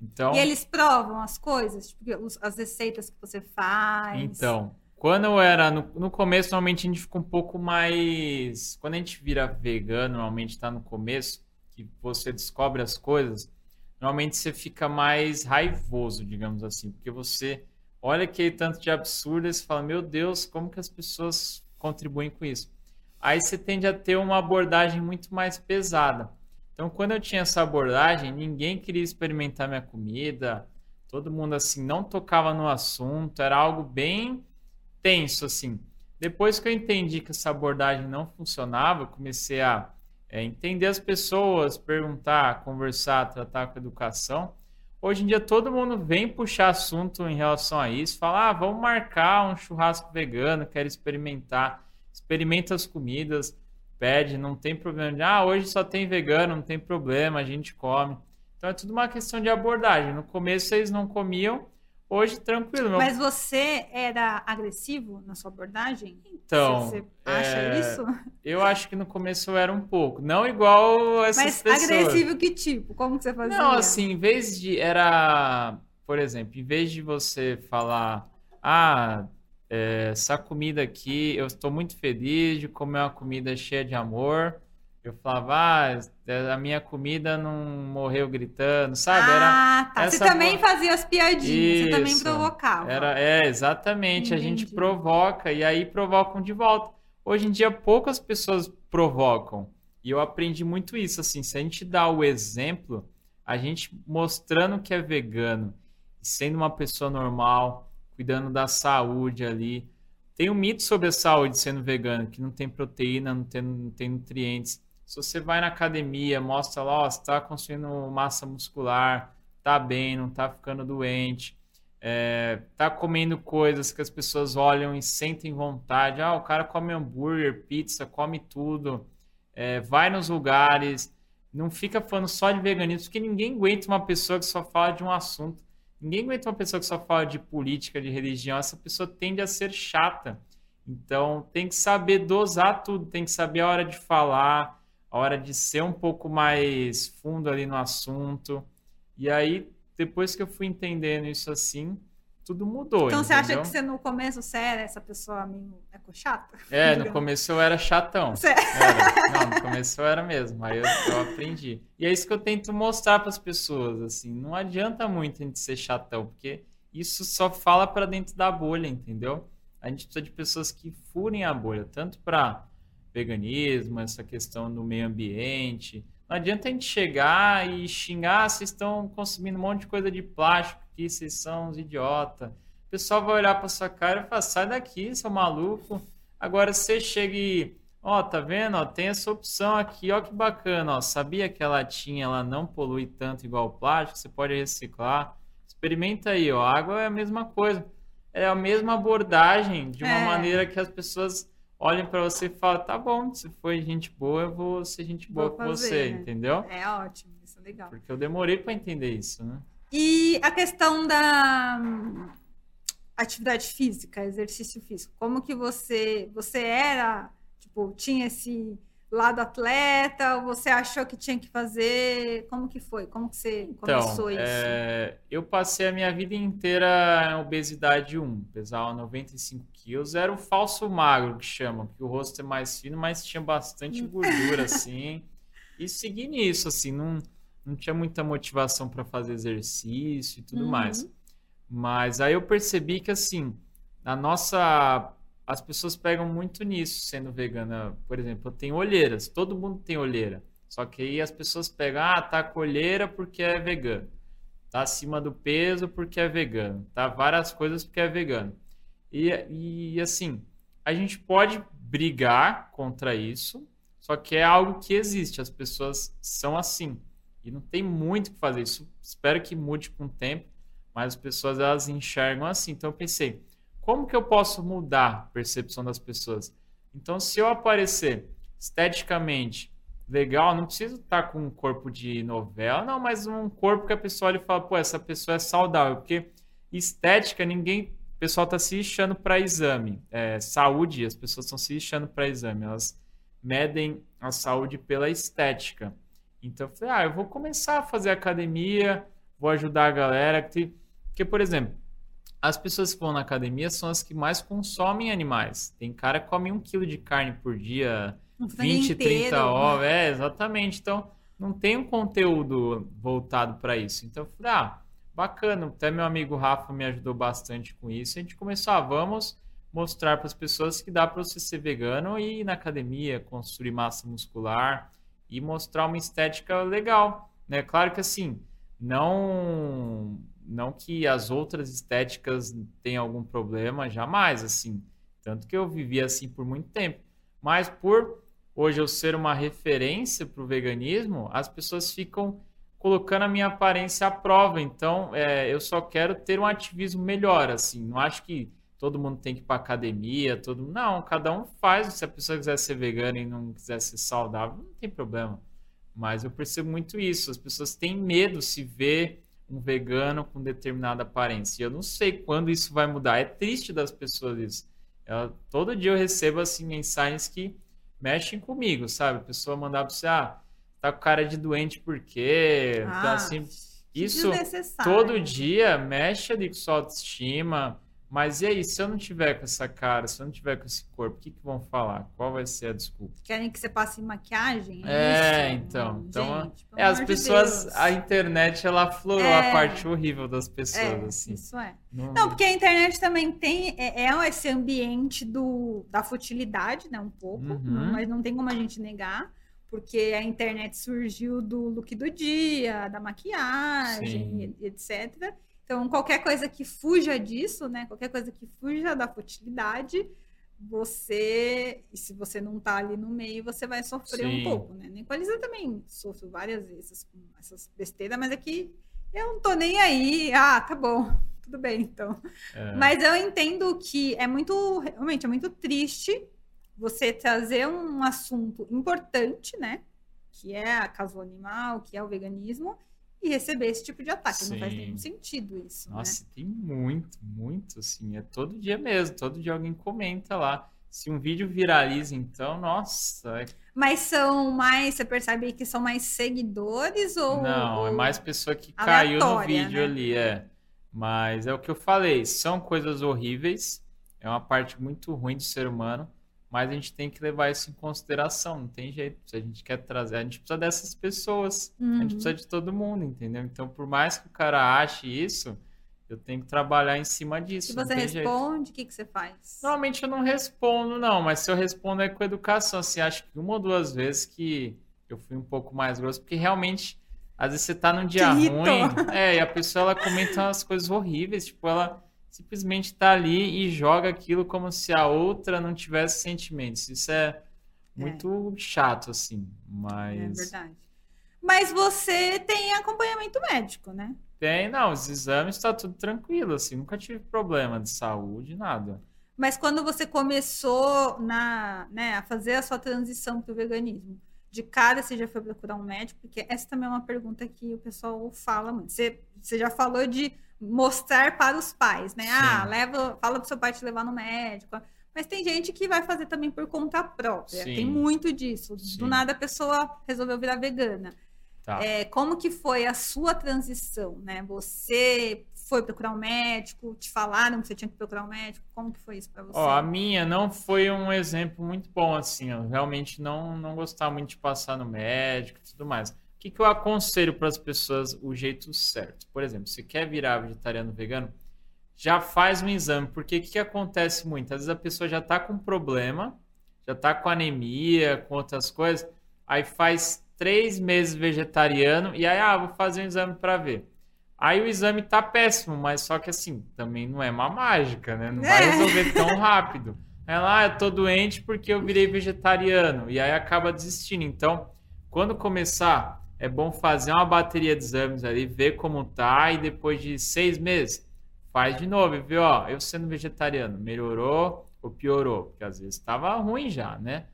Então, E eles provam as coisas, tipo, as receitas que você faz. então, quando eu era no, no começo, normalmente a gente fica um pouco mais. Quando a gente vira vegano, normalmente tá no começo, que você descobre as coisas, normalmente você fica mais raivoso, digamos assim, porque você olha aquele tanto de absurdo e você fala, meu Deus, como que as pessoas contribuem com isso? Aí você tende a ter uma abordagem muito mais pesada. Então, quando eu tinha essa abordagem, ninguém queria experimentar minha comida, todo mundo assim não tocava no assunto, era algo bem tenso assim. Depois que eu entendi que essa abordagem não funcionava, comecei a é, entender as pessoas, perguntar, conversar, tratar com educação. Hoje em dia todo mundo vem puxar assunto em relação a isso, falar, ah, vamos marcar um churrasco vegano, quero experimentar. Experimenta as comidas, pede, não tem problema de, ah, hoje só tem vegano, não tem problema, a gente come. Então é tudo uma questão de abordagem. No começo eles não comiam, hoje tranquilo. Meu Mas você era agressivo na sua abordagem? Então, Você acha é, isso? Eu acho que no começo eu era um pouco. Não igual essas Mas pessoas. agressivo que tipo? Como que você fazia? Não, assim, em vez de. Era. Por exemplo, em vez de você falar. Ah, é, essa comida aqui, eu estou muito feliz de comer uma comida cheia de amor. Eu falava, ah, a minha comida não morreu gritando, sabe? Era, ah, tá. Você também fazia as piadinhas, você também Isso. provocava. Era, é, exatamente. A gente Entendi. provoca e aí provocam de volta. Hoje em dia, poucas pessoas provocam. E eu aprendi muito isso, assim, se a gente dá o exemplo, a gente mostrando que é vegano, sendo uma pessoa normal, cuidando da saúde ali. Tem um mito sobre a saúde sendo vegano, que não tem proteína, não tem, não tem nutrientes. Se você vai na academia, mostra lá, ó, você está construindo massa muscular, tá bem, não tá ficando doente. é, tá comendo coisas que as pessoas olham e sentem vontade. Ah, o cara come hambúrguer, pizza, come tudo, é, vai nos lugares, não fica falando só de veganismo, porque ninguém aguenta uma pessoa que só fala de um assunto. Ninguém aguenta uma pessoa que só fala de política, de religião. Essa pessoa tende a ser chata. Então, tem que saber dosar tudo, tem que saber a hora de falar, a hora de ser um pouco mais fundo ali no assunto. E aí, depois que eu fui entendendo isso assim, tudo mudou. Então entendeu? você acha que você no começo você era essa pessoa meio ecochata? É, no começo eu era chatão. Você... Era. Não, no começo eu era mesmo. Aí eu, eu aprendi. E é isso que eu tento mostrar para as pessoas. Assim, não adianta muito a gente ser chatão, porque isso só fala para dentro da bolha, entendeu? A gente precisa de pessoas que furem a bolha, tanto para veganismo, essa questão do meio ambiente, não adianta a gente chegar e xingar, ah, vocês estão consumindo um monte de coisa de plástico aqui, vocês são uns idiota. O pessoal vai olhar para sua cara e falar, sai daqui, seu maluco. Agora você chega e, ó, tá vendo? Ó, tem essa opção aqui, ó que bacana, ó. Sabia que a latinha ela não polui tanto igual o plástico, você pode reciclar. Experimenta aí, ó. A água é a mesma coisa. É a mesma abordagem de uma É. maneira que as pessoas olhem para você e falam, tá bom, se foi gente boa, eu vou ser gente boa Vou com fazer, você, né? entendeu? É ótimo, isso é legal. Porque eu demorei para entender isso, né? E a questão da hum, atividade física, exercício físico, como que você você era, tipo, tinha esse lado atleta, ou você achou que tinha que fazer, como que foi? Como que você começou Então, isso? é, eu passei a minha vida inteira em obesidade 1, pesava 95 quilos, era o falso magro que chamam, que o rosto é mais fino, mas tinha bastante gordura, assim, e segui nisso, assim, não, não tinha muita motivação para fazer exercício e tudo Uhum. mais. Mas aí eu percebi que, assim, na nossa. As pessoas pegam muito nisso sendo vegana. Por exemplo, eu tenho olheiras, todo mundo tem olheira. Só que aí as pessoas pegam, ah, tá com olheira porque é vegano. Tá acima do peso porque é vegano. Tá várias coisas porque é vegano. E, e assim, a gente pode brigar contra isso, só que é algo que existe. As pessoas são assim. E não tem muito o que fazer. Isso espero que mude com o tempo, mas as pessoas elas enxergam assim. Então eu pensei, como que eu posso mudar a percepção das pessoas? Então, se eu aparecer esteticamente legal, não preciso estar com um corpo de novela, não, mas um corpo que a pessoa olha e fala, pô, essa pessoa é saudável, porque estética, ninguém, o pessoal está se lixando para exame. É, saúde, as pessoas estão se lixando para exame, elas medem a saúde pela estética. Então, eu falei, ah, eu vou começar a fazer academia, vou ajudar a galera, que- porque, por exemplo, as pessoas que vão na academia são as que mais consomem animais. Tem cara que come um quilo de carne por dia, Um frango 20, 30 inteiro, ovos. É, exatamente. Então, não tem um conteúdo voltado para isso. Então, eu falei, ah, bacana. Até meu amigo Rafa me ajudou bastante com isso. A gente começou, ah, vamos mostrar para as pessoas que dá para você ser vegano e ir na academia, construir massa muscular e mostrar uma estética legal. Né? Claro que assim, não não que as outras estéticas tenham algum problema, jamais assim. Tanto que eu vivi assim por muito tempo. Mas por hoje eu ser uma referência para o veganismo, as pessoas ficam colocando a minha aparência à prova. Então, é, eu só quero ter um ativismo melhor, assim. Não acho que todo mundo tem que ir para academia, todo não, cada um faz. Se a pessoa quiser ser vegana e não quiser ser saudável, não tem problema. Mas eu percebo muito isso. As pessoas têm medo se ver um vegano com determinada aparência. E eu não sei quando isso vai mudar. É triste das pessoas isso. Eu- todo dia eu recebo assim mensagens que mexem comigo, sabe? A pessoa mandar para você, ah, tá com cara de doente por quê? Então, Ah, assim, que isso todo dia mexe ali com sua autoestima. Mas e aí, se eu não tiver com essa cara, se eu não tiver com esse corpo, o que, que vão falar? Qual vai ser a desculpa? Querem que você passe maquiagem? É, isso? então. Então gente, pelo é, as pessoas, Deus. a internet, ela aflorou É. a parte horrível das pessoas, É, assim. isso é. Não- Não, porque a internet também tem é, é esse ambiente do, da futilidade, né? Um pouco, Uhum. mas não tem como a gente negar, porque a internet surgiu do look do dia, da maquiagem, Sim. etc. Então, qualquer coisa que fuja disso, né? Qualquer coisa que fuja da futilidade, você, e se você não tá ali no meio, você vai sofrer Sim. um pouco, né? Nem com a Elisa também sofro várias vezes com essas besteiras, mas é que eu não tô nem aí. Ah, tá bom. tudo bem, então. É. Mas eu entendo que é muito, realmente, é muito triste você trazer um assunto importante, né? Que é a causa animal, que é o veganismo, e receber esse tipo de ataque. Sim. Não faz nenhum sentido isso. Né? Nossa, né? tem muito, muito, assim. É todo dia mesmo. Todo dia alguém comenta lá. Se um vídeo viraliza, então, nossa. É Mas são mais, você percebe que são mais seguidores ou. Não, é é mais pessoa que caiu no vídeo né? ali, é. Mas é o que eu falei, são coisas horríveis, é uma parte muito ruim do ser humano, mas a gente tem que levar isso em consideração, não tem jeito. Se a gente quer trazer, a gente precisa dessas pessoas, uhum. a gente uhum. precisa de todo mundo, entendeu? Então, por mais que o cara ache isso, eu tenho que trabalhar em cima disso. Se você responde, o que, que você faz? Normalmente eu não respondo, não, mas se eu respondo é com educação. Assim, acho que uma ou duas vezes que eu fui um pouco mais grosso, porque realmente, às vezes você tá num dia ruim, é, e a pessoa ela comenta umas coisas horríveis, tipo, ela simplesmente tá ali e joga aquilo como se a outra não tivesse sentimentos. Isso é muito é. chato, assim, mas... É verdade. Mas você tem acompanhamento médico, né? Tem, não, os exames está tudo tranquilo, assim, nunca tive problema de saúde, nada. Mas quando você começou na, né, a fazer a sua transição para o veganismo, de cara você já foi procurar um médico? Porque essa também é uma pergunta que o pessoal fala muito. Você, você já falou de mostrar para os pais, né? Sim. Ah, leva, fala para o seu pai te levar no médico. Mas tem gente que vai fazer também por conta própria. Sim. Tem muito disso. Sim. Do nada a pessoa resolveu virar vegana. Tá. É, como que foi a sua transição, né? Você foi procurar um médico, te falaram que você tinha que procurar um médico, como que foi isso para você? Ó, a minha não foi um exemplo muito bom, assim, eu realmente não, não gostava muito de passar no médico e tudo mais. O que, que eu aconselho para as pessoas o jeito certo? Por exemplo, se quer virar vegetariano vegano, já faz um exame, porque o que, que acontece muito? Às vezes a pessoa já está com problema, já está com anemia, com outras coisas, aí faz três meses vegetariano e aí, ah, vou fazer um exame para ver. Aí o exame tá péssimo, mas só que assim, também não é uma mágica, né? Não vai é. resolver tão rápido. Ela, ah, eu tô doente porque eu virei vegetariano. E aí acaba desistindo. Então, quando começar, é bom fazer uma bateria de exames ali, ver como tá, e depois de seis meses, faz de novo e vê, ó, eu sendo vegetariano, melhorou ou piorou? Porque às vezes estava ruim já, né?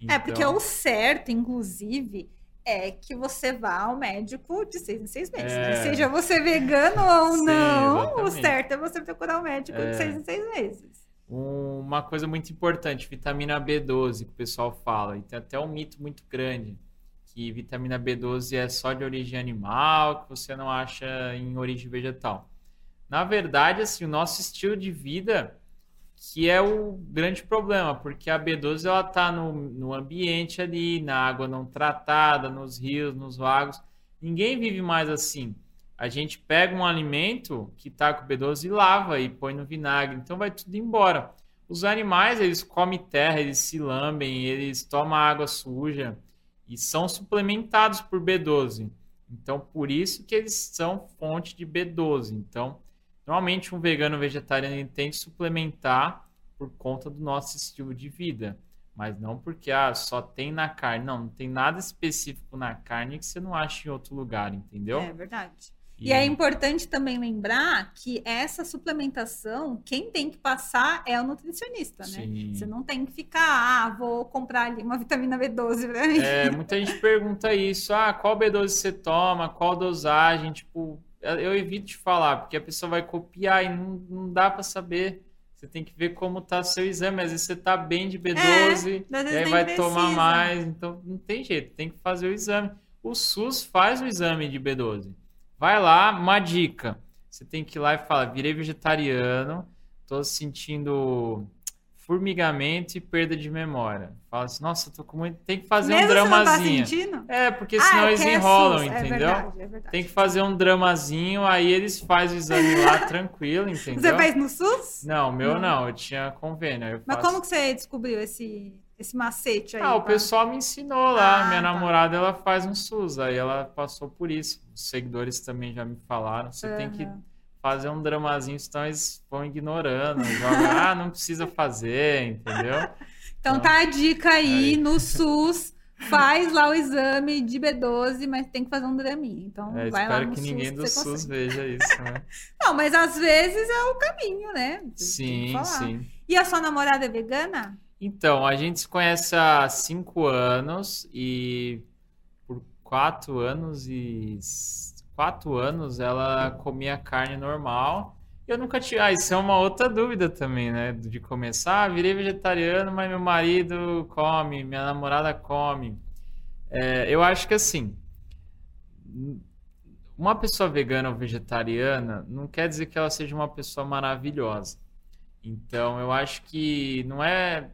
Então... É, porque então o certo, inclusive, é que você vá ao médico de seis em seis meses. É... Seja você vegano ou Sim, não, exatamente. o certo é você procurar o um médico é... de seis em seis meses. Uma coisa muito importante, vitamina B12, que o pessoal fala, e tem até um mito muito grande, que vitamina B12 é só de origem animal, que você não acha em origem vegetal. Na verdade, assim, o nosso estilo de vida que é o grande problema, porque a B12 ela está no, no ambiente ali, na água não tratada, nos rios, nos lagos. Ninguém vive mais assim. A gente pega um alimento que está com B12 e lava e põe no vinagre, então vai tudo embora. Os animais, eles comem terra, eles se lambem, eles tomam água suja e são suplementados por B12. Então, por isso que eles são fonte de B12. Então, Normalmente um vegano vegetariano tem que suplementar por conta do nosso estilo de vida, mas não porque ah, só tem na carne. Não, não tem nada específico na carne que você não acha em outro lugar, entendeu? É verdade. E... é importante também lembrar que essa suplementação, quem tem que passar é o nutricionista, né? Sim. Você não tem que ficar, ah, vou comprar ali uma vitamina B12 pra mim. É, muita gente pergunta isso, ah, qual B12 você toma, qual dosagem, tipo, eu evito de falar, porque a pessoa vai copiar e não, não dá para saber. Você tem que ver como tá seu exame. Às vezes você tá bem de B12, é, e aí vai precisa. tomar mais. Então não tem jeito, tem que fazer o exame. O SUS faz o exame de B12. Vai lá, uma dica. Você tem que ir lá e falar: virei vegetariano, tô sentindo formigamento e perda de memória. Fala assim, nossa, tô com muito. Tem que fazer Mesmo um dramazinho. Você não tá é, porque senão ah, eles é enrolam, é entendeu? É verdade, é verdade. Tem que fazer um dramazinho, aí eles fazem o exame lá tranquilo, entendeu? Você fez no SUS? Não, meu não, não eu tinha convênio. Mas como que você descobriu esse, esse macete aí? Ah, o pessoal me ensinou lá. Ah, Minha tá. namorada, ela faz um SUS, aí ela passou por isso. Os seguidores também já me falaram. Você uhum. tem que fazer um dramazinho, senão eles vão ignorando, jogam, ah, não precisa fazer, entendeu? Então, então tá a dica aí, aí. no SUS, faz lá o exame de B12, mas tem que fazer um draminha. Então, É, vai lá espero no que SUS ninguém do SUS consegue. veja isso, né? Não, mas às vezes é o caminho, né? Sim, sim. E a sua namorada é vegana? Então, a gente se conhece há cinco anos e por quatro anos e quatro anos ela comia carne normal. Eu nunca tive. Ah, isso é uma outra dúvida também, né? De começar, ah, virei vegetariano, mas meu marido come, minha namorada come. É, eu acho que assim, uma pessoa vegana ou vegetariana não quer dizer que ela seja uma pessoa maravilhosa. Então, eu acho que não é.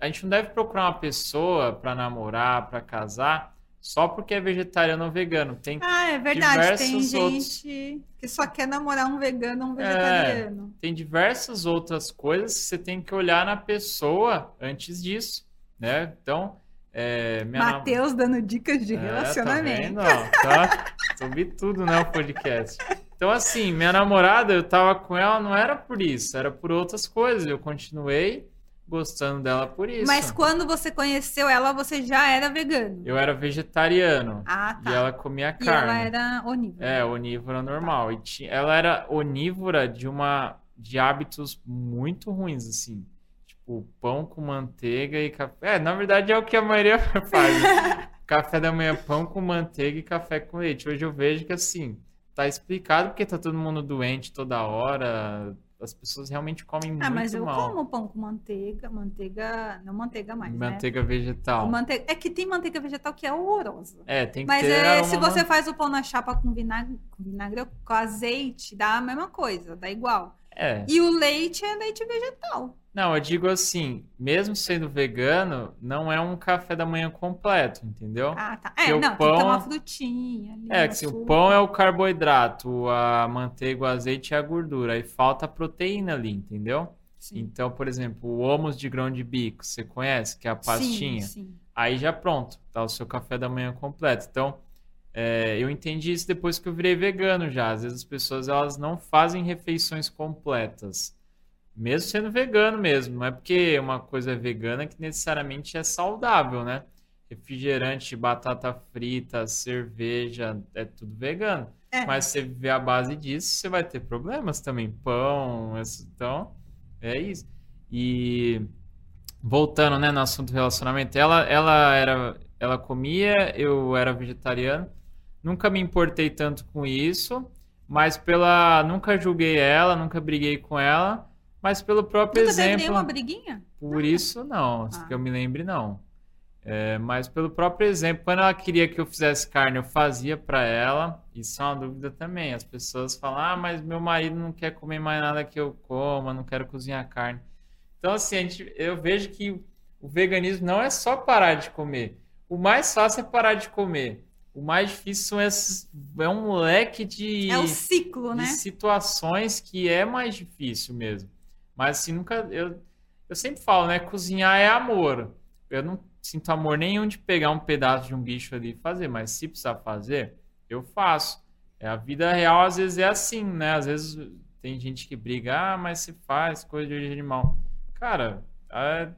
A gente não deve procurar uma pessoa para namorar, para casar, só porque é vegetariano ou vegano. Tem, Ah, é verdade. Tem gente outros. que só quer namorar um vegano ou um vegetariano. tem diversas outras coisas que você tem que olhar na pessoa antes disso, né? Então, é, minha nam- Matheus dando dicas de É, relacionamento. Tá ó? Tá sobre tudo, né, o podcast. Então, assim, minha namorada, eu tava com ela, não era por isso, era por outras coisas. Eu continuei gostando dela por isso. Mas quando você conheceu ela, você já era vegano. Eu era vegetariano Ah, tá. e ela comia E carne. ela era onívora. É, onívora normal. E ti- ela era onívora de uma de hábitos muito ruins, assim. Tipo, pão com manteiga e café. É, na verdade é o que a maioria faz. café da manhã, pão com manteiga e café com leite. Hoje eu vejo que, assim, tá explicado porque tá todo mundo doente toda hora. As pessoas realmente comem Ah, muito mas eu mal. como pão com manteiga, manteiga, não manteiga mais, né? Manteiga vegetal. Mante- É que tem manteiga vegetal que é horrorosa. É, tem que Mas ter é, se você faz o pão na chapa com vinagre, com vinagre, com azeite, dá a mesma coisa, dá igual. É. E o leite é leite vegetal. Não, eu digo assim, mesmo sendo vegano, não é um café da manhã completo, entendeu? Ah, tá. Porque É, o não, tem que ter pão- uma frutinha ali. É, que se o pão é o carboidrato, a manteiga, o azeite é a gordura, aí falta a proteína ali, entendeu? Sim. Então, por exemplo, o homus de grão de bico, você conhece, que é a pastinha? Sim, sim. Aí já pronto, tá o seu café da manhã completo. Então, é, eu entendi isso depois que eu virei vegano já. Às vezes as pessoas elas não fazem refeições completas, mesmo sendo vegano mesmo. Não é porque uma coisa é vegana que necessariamente é saudável, né? Refrigerante, batata frita, cerveja, é tudo vegano. É. Mas se você viver à base disso, você vai ter problemas também. Pão, então, é isso. E voltando, né, no assunto do relacionamento, ela, ela era, ela comia, eu era vegetariano. Nunca me importei tanto com isso, mas pela, nunca julguei ela, nunca briguei com ela, mas pelo próprio Nunca teve exemplo, nenhuma briguinha? por isso não, Ah. que eu me lembre não. É, mas pelo próprio exemplo, quando ela queria que eu fizesse carne, eu fazia pra ela. Isso é uma dúvida também. As pessoas falam: "Ah, mas meu marido não quer comer mais nada que eu coma, não quero cozinhar carne". Então assim, a gente, eu vejo que o veganismo não é só parar de comer. O mais fácil é parar de comer. O mais difícil são esses, é um leque de É o ciclo, né? situações que é mais difícil mesmo. Mas assim, nunca. Eu, eu sempre falo, né? Cozinhar é amor. Eu não sinto amor nenhum de pegar um pedaço de um bicho ali e fazer, mas se precisar fazer, eu faço. É, a vida real às vezes é assim, né? Às vezes tem gente que briga, ah, mas se faz coisa de origem animal. Cara, a-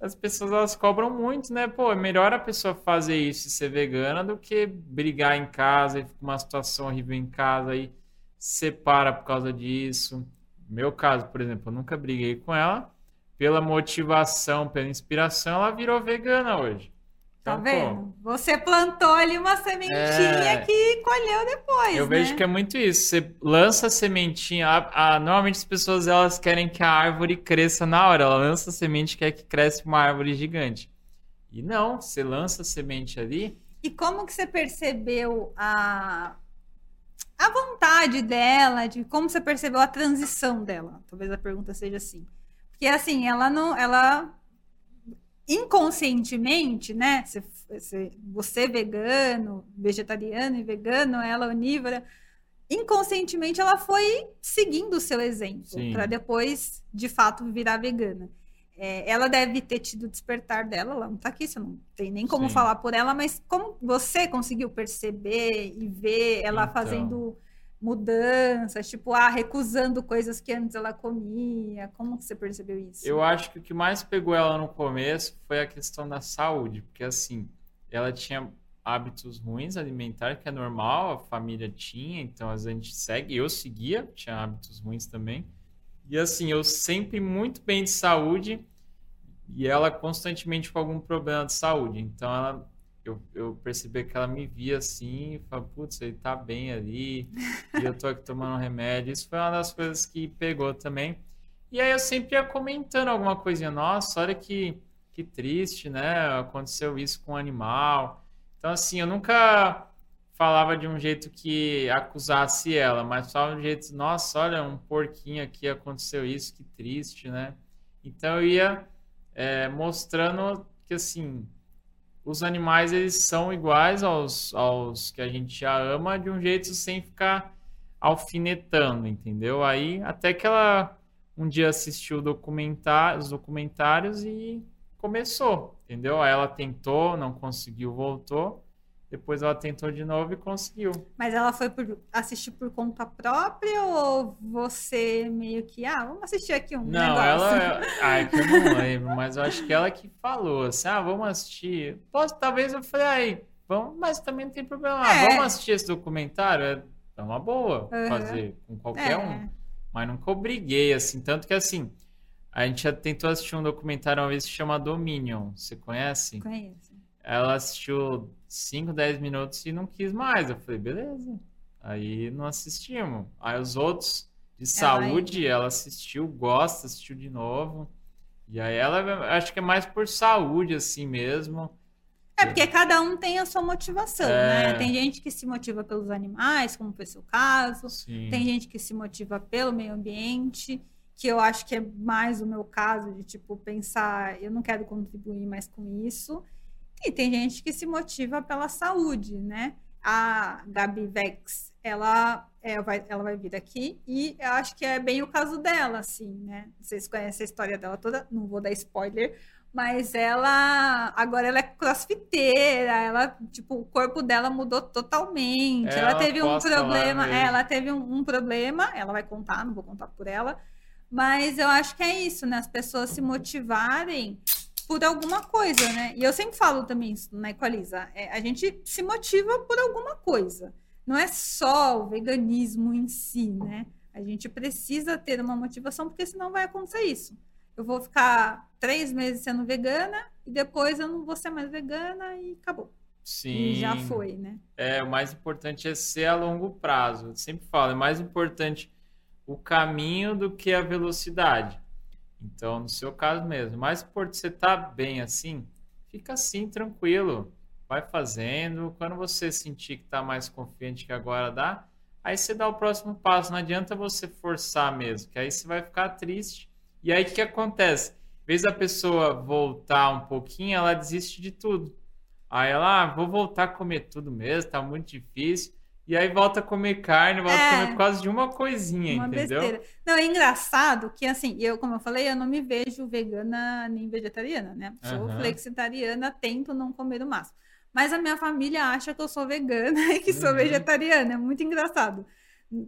as pessoas elas cobram muito, né? Pô, é melhor a pessoa fazer isso e ser vegana do que brigar em casa e ficar uma situação horrível em casa e separa por causa disso. Meu caso, por exemplo, eu nunca briguei com ela. Pela motivação, pela inspiração, ela virou vegana hoje. Tá Então, pô, vendo? Você plantou ali uma sementinha É. que colheu depois, Eu né? vejo que é muito isso. Você lança a sementinha. a- a- normalmente as pessoas elas querem que a árvore cresça na hora. Ela lança a semente e quer que cresça uma árvore gigante. E não, você lança a semente ali. E como que você percebeu a, a vontade dela, de como você percebeu a transição dela? Talvez a pergunta seja assim. Porque assim, ela não, ela inconscientemente, né? Você, você, você vegano, vegetariano e vegano, ela onívora, inconscientemente ela foi seguindo o seu exemplo para depois, de fato, virar vegana. É, ela deve ter tido o despertar dela, ela não tá aqui, você não tem nem como Sim. falar por ela, mas como você conseguiu perceber e ver ela Então. fazendo mudanças, tipo, ah, recusando coisas que antes ela comia? Como que você percebeu isso? Eu acho que o que mais pegou ela no começo foi a questão da saúde, porque assim, ela tinha hábitos ruins alimentares, que é normal, a família tinha, então a gente segue, eu seguia, tinha hábitos ruins também. E assim, eu sempre muito bem de saúde e ela constantemente com algum problema de saúde. Então ela eu, eu percebi que ela me via assim falava, putz, ele tá bem ali, e eu tô aqui tomando remédio. Isso foi uma das coisas que pegou também. E aí eu sempre ia comentando alguma coisinha, nossa, olha que, que triste, né? Aconteceu isso com um animal. Então, assim, eu nunca falava de um jeito que acusasse ela, mas falava de um jeito, nossa, olha, um porquinho aqui aconteceu isso, que triste, né? Então eu ia é, mostrando que, assim, os animais eles são iguais aos, aos que a gente já ama de um jeito sem ficar alfinetando, entendeu? Aí até que ela um dia assistiu documentar, os documentários e começou, entendeu? Aí ela tentou, não conseguiu, voltou. Depois ela tentou de novo e conseguiu. Mas ela foi por, assistir por conta própria ou você meio que, ah, vamos assistir aqui um não, negócio? ela... Ai, que eu não lembro, mas eu acho que ela que falou assim, ah, vamos assistir. Posso, talvez eu falei, aí, vamos, mas também não tem problema. Ah, é. vamos assistir esse documentário? É, é uma boa uhum. fazer com qualquer é. um. Mas nunca obriguei, assim, tanto que assim, a gente já tentou assistir um documentário uma vez que chama Dominion. Você conhece? Conheço. Ela assistiu 5, 10 minutos e não quis mais. Eu falei, beleza. Aí não assistimos. Aí os outros de saúde, ela, ela assistiu, gosta, assistiu de novo. E aí ela, acho que é mais por saúde, assim mesmo. É, porque cada um tem a sua motivação, é... né? Tem gente que se motiva pelos animais, como foi seu caso. Sim. Tem gente que se motiva pelo meio ambiente, que eu acho que é mais o meu caso, de, tipo, pensar, eu não quero contribuir mais com isso. E tem gente que se motiva pela saúde, né? A Gabi Vex, ela, é, vai, ela vai vir aqui e eu acho que é bem o caso dela, assim, né? Vocês conhecem a história dela toda, não vou dar spoiler, mas ela agora ela é crossfiteira, ela tipo o corpo dela mudou totalmente. É, ela, ela teve um problema, é, ela teve um, um, problema, ela vai contar, não vou contar por ela, mas eu acho que é isso, né? As pessoas se motivarem por alguma coisa, né? E eu sempre falo também isso na Equaliza. É, a gente se motiva por alguma coisa. Não é só o veganismo em si, né? A gente precisa ter uma motivação, porque senão vai acontecer isso. Eu vou ficar três meses sendo vegana e depois eu não vou ser mais vegana e acabou. Sim. E já foi, né? É, o mais importante é ser a longo prazo. Eu sempre falo, é mais importante o caminho do que a velocidade. Então, no seu caso mesmo. Mas por você estar tá bem assim, fica assim, tranquilo. Vai fazendo. Quando você sentir que está mais confiante que agora dá, aí você dá o próximo passo. Não adianta você forçar mesmo, que aí você vai ficar triste. E aí o que acontece? Vez da pessoa voltar um pouquinho, ela desiste de tudo. Aí ela, ah, vou voltar a comer tudo mesmo, tá muito difícil. E aí volta a comer carne, volta é, a comer por causa de uma coisinha, uma entendeu? Besteira. Não, é engraçado que, assim, eu, como eu falei, eu não me vejo vegana nem vegetariana, né? Sou uhum. flexitariana, tento não comer o máximo. Mas a minha família acha que eu sou vegana e que uhum. sou vegetariana. É muito engraçado.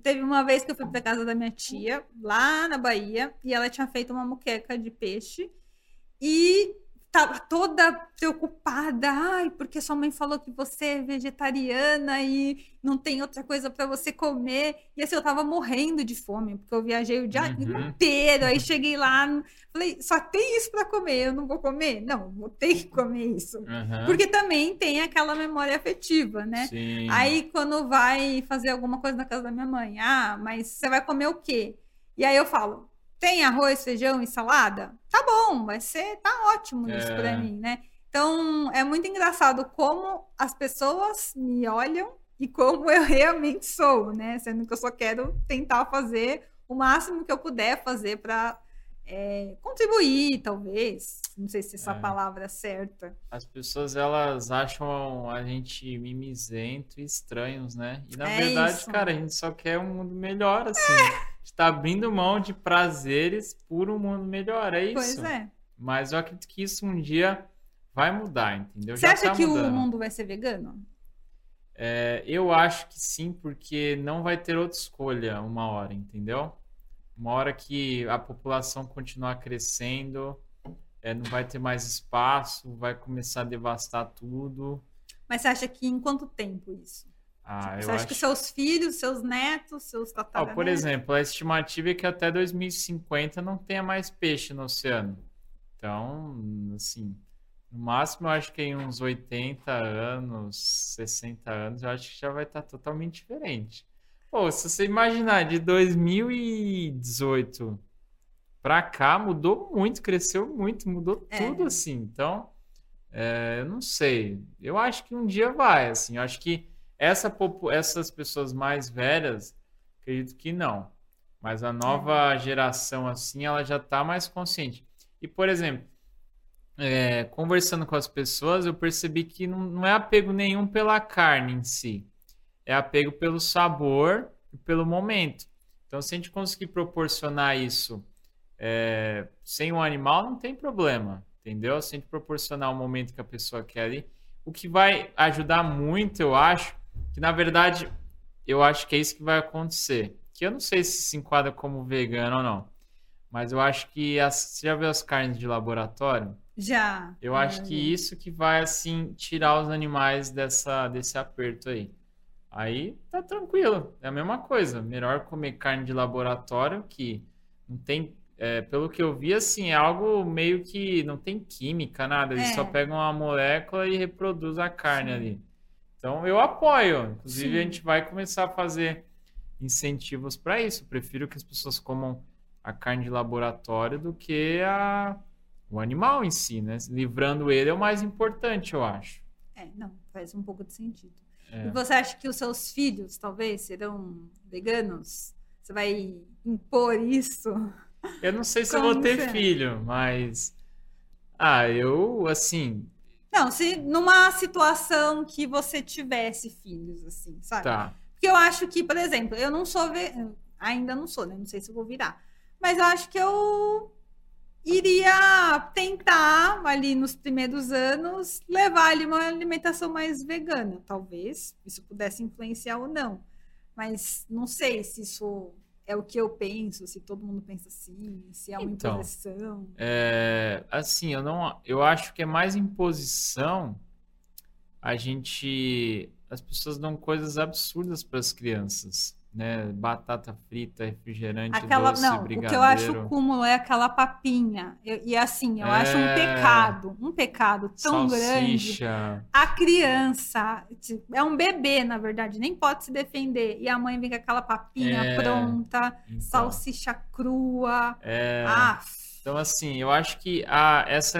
Teve uma vez que eu fui para casa da minha tia, lá na Bahia, e ela tinha feito uma moqueca de peixe. E tava toda preocupada, ai, porque sua mãe falou que você é vegetariana e não tem outra coisa para você comer. E assim, eu tava morrendo de fome, porque eu viajei o dia uhum. inteiro, aí cheguei lá, falei, só tem isso para comer, eu não vou comer? Não, vou ter que comer isso. Uhum. Porque também tem aquela memória afetiva, né? Sim. Aí quando vai fazer alguma coisa na casa da minha mãe, ah, mas você vai comer o quê? E aí eu falo, tem arroz, feijão e salada? Tá bom, vai ser, tá ótimo isso é. para mim, né? Então, é muito engraçado como as pessoas me olham e como eu realmente sou, né? Sendo que eu só quero tentar fazer o máximo que eu puder fazer para é, contribuir, talvez. Não sei se essa é. palavra é certa. As pessoas elas acham a gente mimizento e estranhos, né? E na é verdade, isso. cara, a gente só quer um mundo melhor, assim. Está abrindo mão de prazeres por um mundo melhor, é isso? Pois é. Mas eu acredito que isso um dia vai mudar, entendeu? Você Já acha tá que mudando. o mundo vai ser vegano? É, eu acho que sim, porque não vai ter outra escolha uma hora, entendeu? Uma hora que a população continuar crescendo, é, não vai ter mais espaço, vai começar a devastar tudo. Mas você acha que em quanto tempo isso? Ah, você eu acha acho... que seus filhos, seus netos, seus tataranetos... por exemplo, a estimativa é que até 2050 não tenha mais peixe no oceano. Então, assim, no máximo eu acho que em uns 80 anos, 60 anos, eu acho que já vai estar totalmente diferente. Pô, se você imaginar de 2018 pra cá, mudou muito, cresceu muito, mudou É. tudo assim. Então, é, eu não sei. Eu acho que um dia vai, assim. Eu acho que essa, essas pessoas mais velhas, acredito que não. Mas a nova geração, assim, ela já tá mais consciente. E, por exemplo, é, conversando com as pessoas, eu percebi que não, não é apego nenhum pela carne em si. É apego pelo sabor e pelo momento. Então, se a gente conseguir proporcionar isso é, sem um animal, não tem problema, entendeu? Se a gente proporcionar o momento que a pessoa quer ali, o que vai ajudar muito, eu acho, que na verdade, eu acho que é isso que vai acontecer. Que eu não sei se se enquadra como vegano ou não, mas eu acho que as, você já viu as carnes de laboratório? Já. Eu acho que isso que vai assim tirar os animais dessa desse aperto aí. Aí tá tranquilo, é a mesma coisa. Melhor comer carne de laboratório que não tem, é, pelo que eu vi, assim, é algo meio que não tem química, nada. Eles É. só pegam uma molécula e reproduz a carne ali. Então eu apoio. Inclusive Sim. a gente vai começar a fazer incentivos para isso. Prefiro que as pessoas comam a carne de laboratório do que a o animal em si, né? Livrando ele é o mais importante, eu acho. É, não, faz um pouco de sentido. É. E você acha que os seus filhos, talvez, serão veganos? Você vai impor isso? Eu não sei se eu Como vou ter você- filho, mas. Ah, eu, assim. Não, se numa situação que você tivesse filhos, assim, sabe? Tá. Porque eu acho que, por exemplo, eu não sou. Ve... Ainda não sou, né? Não sei se eu vou virar. Mas eu acho que eu iria tentar, ali nos primeiros anos, levar ali uma alimentação mais vegana. Talvez isso pudesse influenciar ou não. Mas não sei se isso é o que eu penso, se todo mundo pensa assim, se é uma Então, imposição. É, assim, eu não. Eu acho que é mais imposição a gente. As pessoas dão coisas absurdas para as crianças, né? Batata frita, refrigerante, Aquela, doce, não, o que eu acho brigadeiro, cúmulo é aquela papinha. Eu- e assim, eu acho um É. pecado, um pecado tão grande. salsicha. A criança tipo, é um bebê, na verdade, nem pode se defender. E a mãe vem com aquela papinha É, pronta, então. salsicha crua. É. Ah, Então, assim, eu acho que a, essa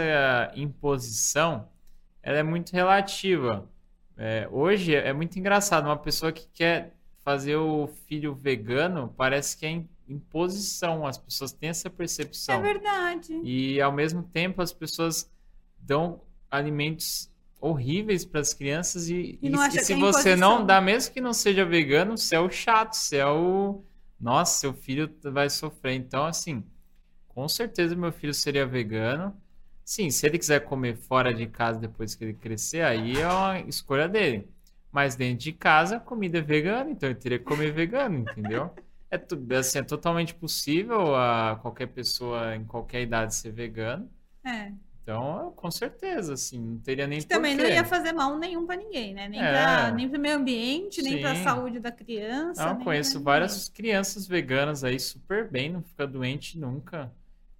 imposição ela é muito relativa. É, hoje é muito engraçado, uma pessoa que quer fazer o filho vegano parece que é im- imposição, as pessoas têm essa é percepção. verdade. E ao mesmo tempo as pessoas dão alimentos horríveis para as crianças e, E e- se é você imposição. não dá, mesmo que não seja vegano, você é o chato, você é o. Nossa, seu filho vai sofrer. Então, assim, com certeza meu filho seria vegano. Sim, se ele quiser comer fora de casa depois que ele crescer, aí é uma escolha dele. Mas dentro de casa, a comida é vegana, então ele teria que comer vegano, entendeu? É, assim, é totalmente possível a qualquer pessoa em qualquer idade ser vegano. É. Então, com certeza, assim, não teria nem Que também não ia fazer mal nenhum para ninguém, né? Nem É. para nem pro meio ambiente, nem para a Sim. saúde da criança. Não, conheço várias crianças veganas aí super bem, não fica doente nunca.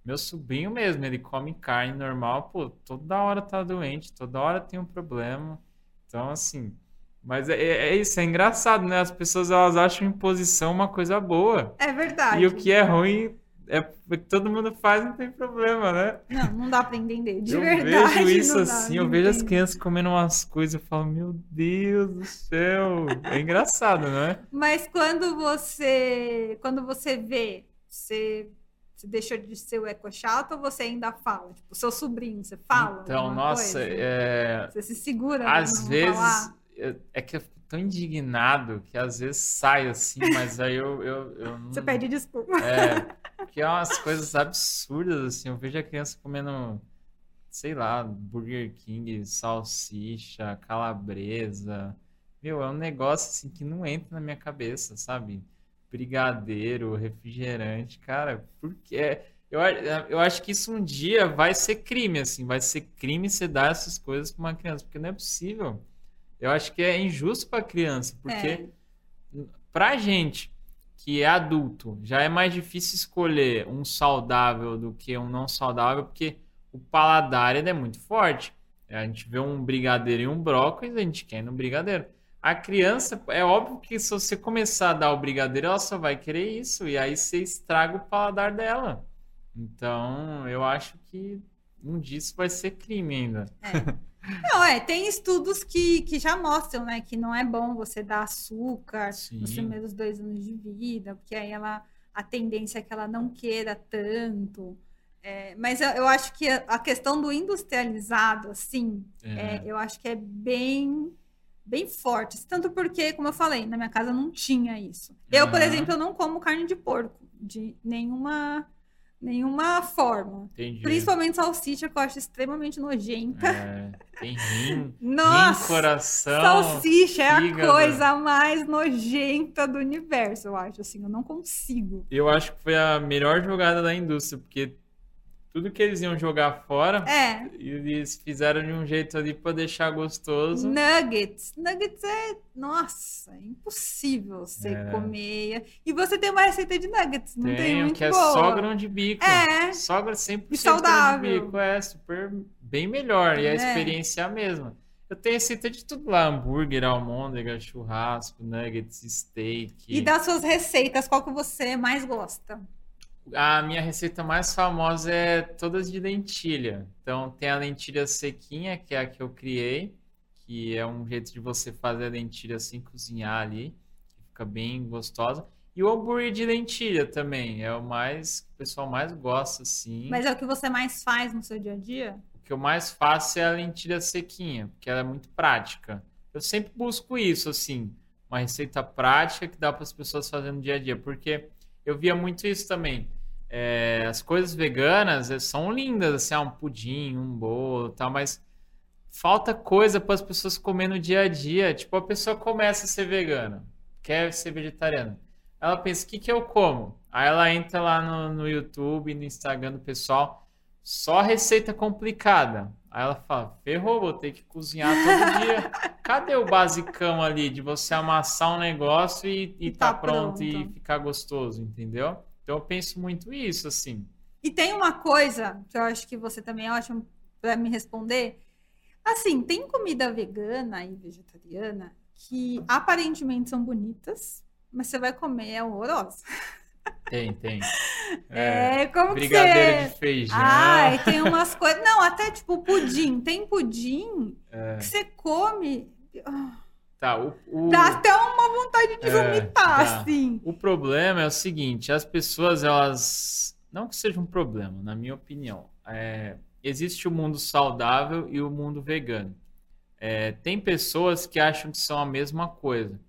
Meu sobrinho mesmo, ele come carne normal, pô, toda hora tá doente, toda hora tem um problema. Então, assim, mas é, é isso, é engraçado, né? As pessoas elas acham imposição uma coisa boa. É verdade. E o que é ruim é porque todo mundo faz, não tem problema, né? Não, não dá para entender. De eu verdade. vejo isso assim, eu vejo as crianças comendo umas coisas e falo, meu Deus do céu. É engraçado, não é? Mas quando você, quando você vê, você, você deixou de ser o eco chato ou você ainda fala? Tipo, seu sobrinho, você fala? Então, nossa, é, Você se segura pra às vezes falar? É que eu fico tão indignado que às vezes sai assim, mas aí eu, eu, eu não. Você pede desculpa. É, porque é umas coisas absurdas, assim. Eu vejo a criança comendo, sei lá, Burger King, salsicha, calabresa, meu, é um negócio assim que não entra na minha cabeça, sabe? Brigadeiro, refrigerante, cara, porque eu, eu acho que isso um dia vai ser crime, assim, vai ser crime você dar essas coisas para uma criança, porque não é possível. Eu acho que é injusto para a criança, porque é. pra gente que é adulto, já é mais difícil escolher um saudável do que um não saudável, porque o paladar é muito forte. A gente vê um brigadeiro e um brócolis, a gente quer ir no brigadeiro. A criança, é óbvio que se você começar a dar o brigadeiro, ela só vai querer isso, e aí você estraga o paladar dela. Então, eu acho que um disso vai ser crime ainda. É. Não, é, tem estudos que, que já mostram, né, que não é bom você dar açúcar Sim. nos primeiros dois anos de vida, porque aí ela, a tendência é que ela não queira tanto. É, mas eu, eu, acho que a, questão do industrializado, assim, é. É, eu acho que é bem bem forte. Tanto porque, como eu falei, na minha casa não tinha isso. Eu, por exemplo, eu não como carne de porco, de nenhuma nenhuma forma. Entendi. Principalmente salsicha, que eu acho extremamente nojenta. É, tem rim, Nossa, rim, coração. Salsicha fígado. é a coisa mais nojenta do universo, eu acho. Assim, eu não consigo. Eu acho que foi a melhor jogada da indústria, porque tudo que eles iam jogar fora, é. eles fizeram de um jeito ali para deixar gostoso. Nuggets. Nuggets é, nossa, é impossível você é. comer. E você tem uma receita de nuggets, não Tenho, tem muito que é boa. só grão de bico. É. Só 100% e saudável. grão de bico. É super, bem melhor. E a é. experiência é a mesma. Eu tenho receita de tudo lá: hambúrguer, almôndega, churrasco, nuggets, steak. E das suas receitas, qual que você mais gosta? A minha receita mais famosa é todas de lentilha. Então tem a lentilha sequinha, que é a que eu criei, que é um jeito de você fazer a lentilha sem cozinhar ali, que fica bem gostosa. E o hambúrguer de lentilha também, é o mais o pessoal mais gosta assim. Mas é o que você mais faz no seu dia a dia? O que eu mais faço é a lentilha sequinha, porque ela é muito prática. Eu sempre busco isso assim, uma receita prática que dá para as pessoas fazerem no dia a dia, porque eu via muito isso também. É, as coisas veganas é, são lindas, assim, ah, um pudim, um bolo tal, mas falta coisa para as pessoas comer no dia a dia. Tipo, a pessoa começa a ser vegana, quer ser vegetariana. Ela pensa, o que, que eu como? Aí ela entra lá no, no YouTube, no Instagram do pessoal, só receita complicada. Aí ela fala, ferrou, vou ter que cozinhar todo dia. Cadê o basicão ali de você amassar um negócio e, e, e tá, tá pronto, pronto e ficar gostoso, entendeu? Então eu penso muito isso, assim. E tem uma coisa que eu acho que você também é ótimo para me responder. Assim, tem comida vegana e vegetariana que aparentemente são bonitas, mas você vai comer é horrorosa. Tem, tem. É, é como brigadeiro que você... de feijão. Ai, tem umas coisas. Não, até tipo pudim. Tem pudim é. que você come. Tá, o, o... Dá até uma vontade de é, vomitar, é, assim. O problema é o seguinte: as pessoas, elas. Não que seja um problema, na minha opinião. É, existe o mundo saudável e o mundo vegano. É, tem pessoas que acham que são a mesma coisa.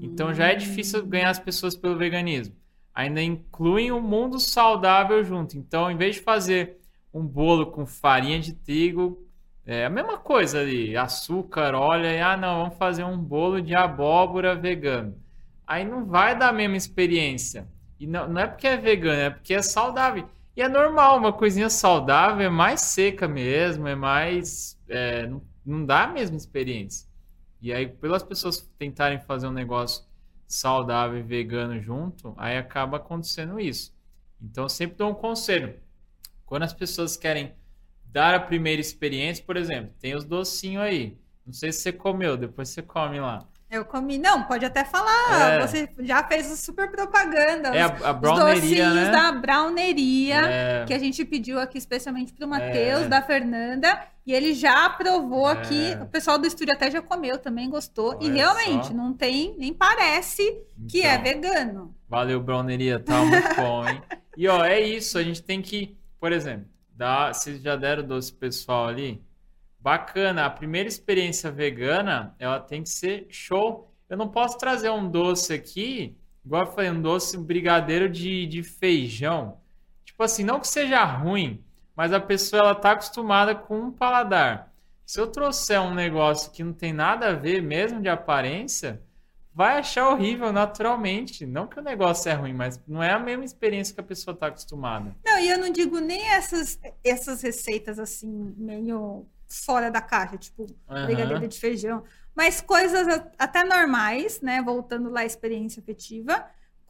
Então já é difícil ganhar as pessoas pelo veganismo. Ainda incluem o mundo saudável junto. Então, em vez de fazer um bolo com farinha de trigo, é a mesma coisa ali, açúcar, óleo, e ah, não, vamos fazer um bolo de abóbora vegano. Aí não vai dar a mesma experiência. E não, não é porque é vegano, é porque é saudável. E é normal, uma coisinha saudável é mais seca mesmo, é mais. É, não, não dá a mesma experiência. E aí, pelas pessoas tentarem fazer um negócio saudável e vegano junto, aí acaba acontecendo isso. Então, eu sempre dou um conselho. Quando as pessoas querem dar a primeira experiência, por exemplo, tem os docinhos aí. Não sei se você comeu, depois você come lá. Eu comi, não, pode até falar. É. Você já fez super propaganda. É a, a browneria, os né? da browneria, é. que a gente pediu aqui especialmente para o Matheus, é. da Fernanda, e ele já provou é. aqui. O pessoal do estúdio até já comeu, também gostou. Olha e realmente, só. não tem, nem parece então, que é então. vegano. Valeu, browneria, tá muito bom, hein? E ó, é isso, a gente tem que, por exemplo, Dá, vocês já deram doce pessoal ali? Bacana. A primeira experiência vegana, ela tem que ser show. Eu não posso trazer um doce aqui, igual eu falei, um doce brigadeiro de, de feijão. Tipo assim, não que seja ruim, mas a pessoa ela tá acostumada com um paladar. Se eu trouxer um negócio que não tem nada a ver, mesmo de aparência, vai achar horrível naturalmente. Não que o negócio é ruim, mas não é a mesma experiência que a pessoa está acostumada. Não, e eu não digo nem essas, essas receitas assim, meio fora da caixa, tipo uhum. brigadeiro de feijão, mas coisas até normais, né? Voltando lá à experiência afetiva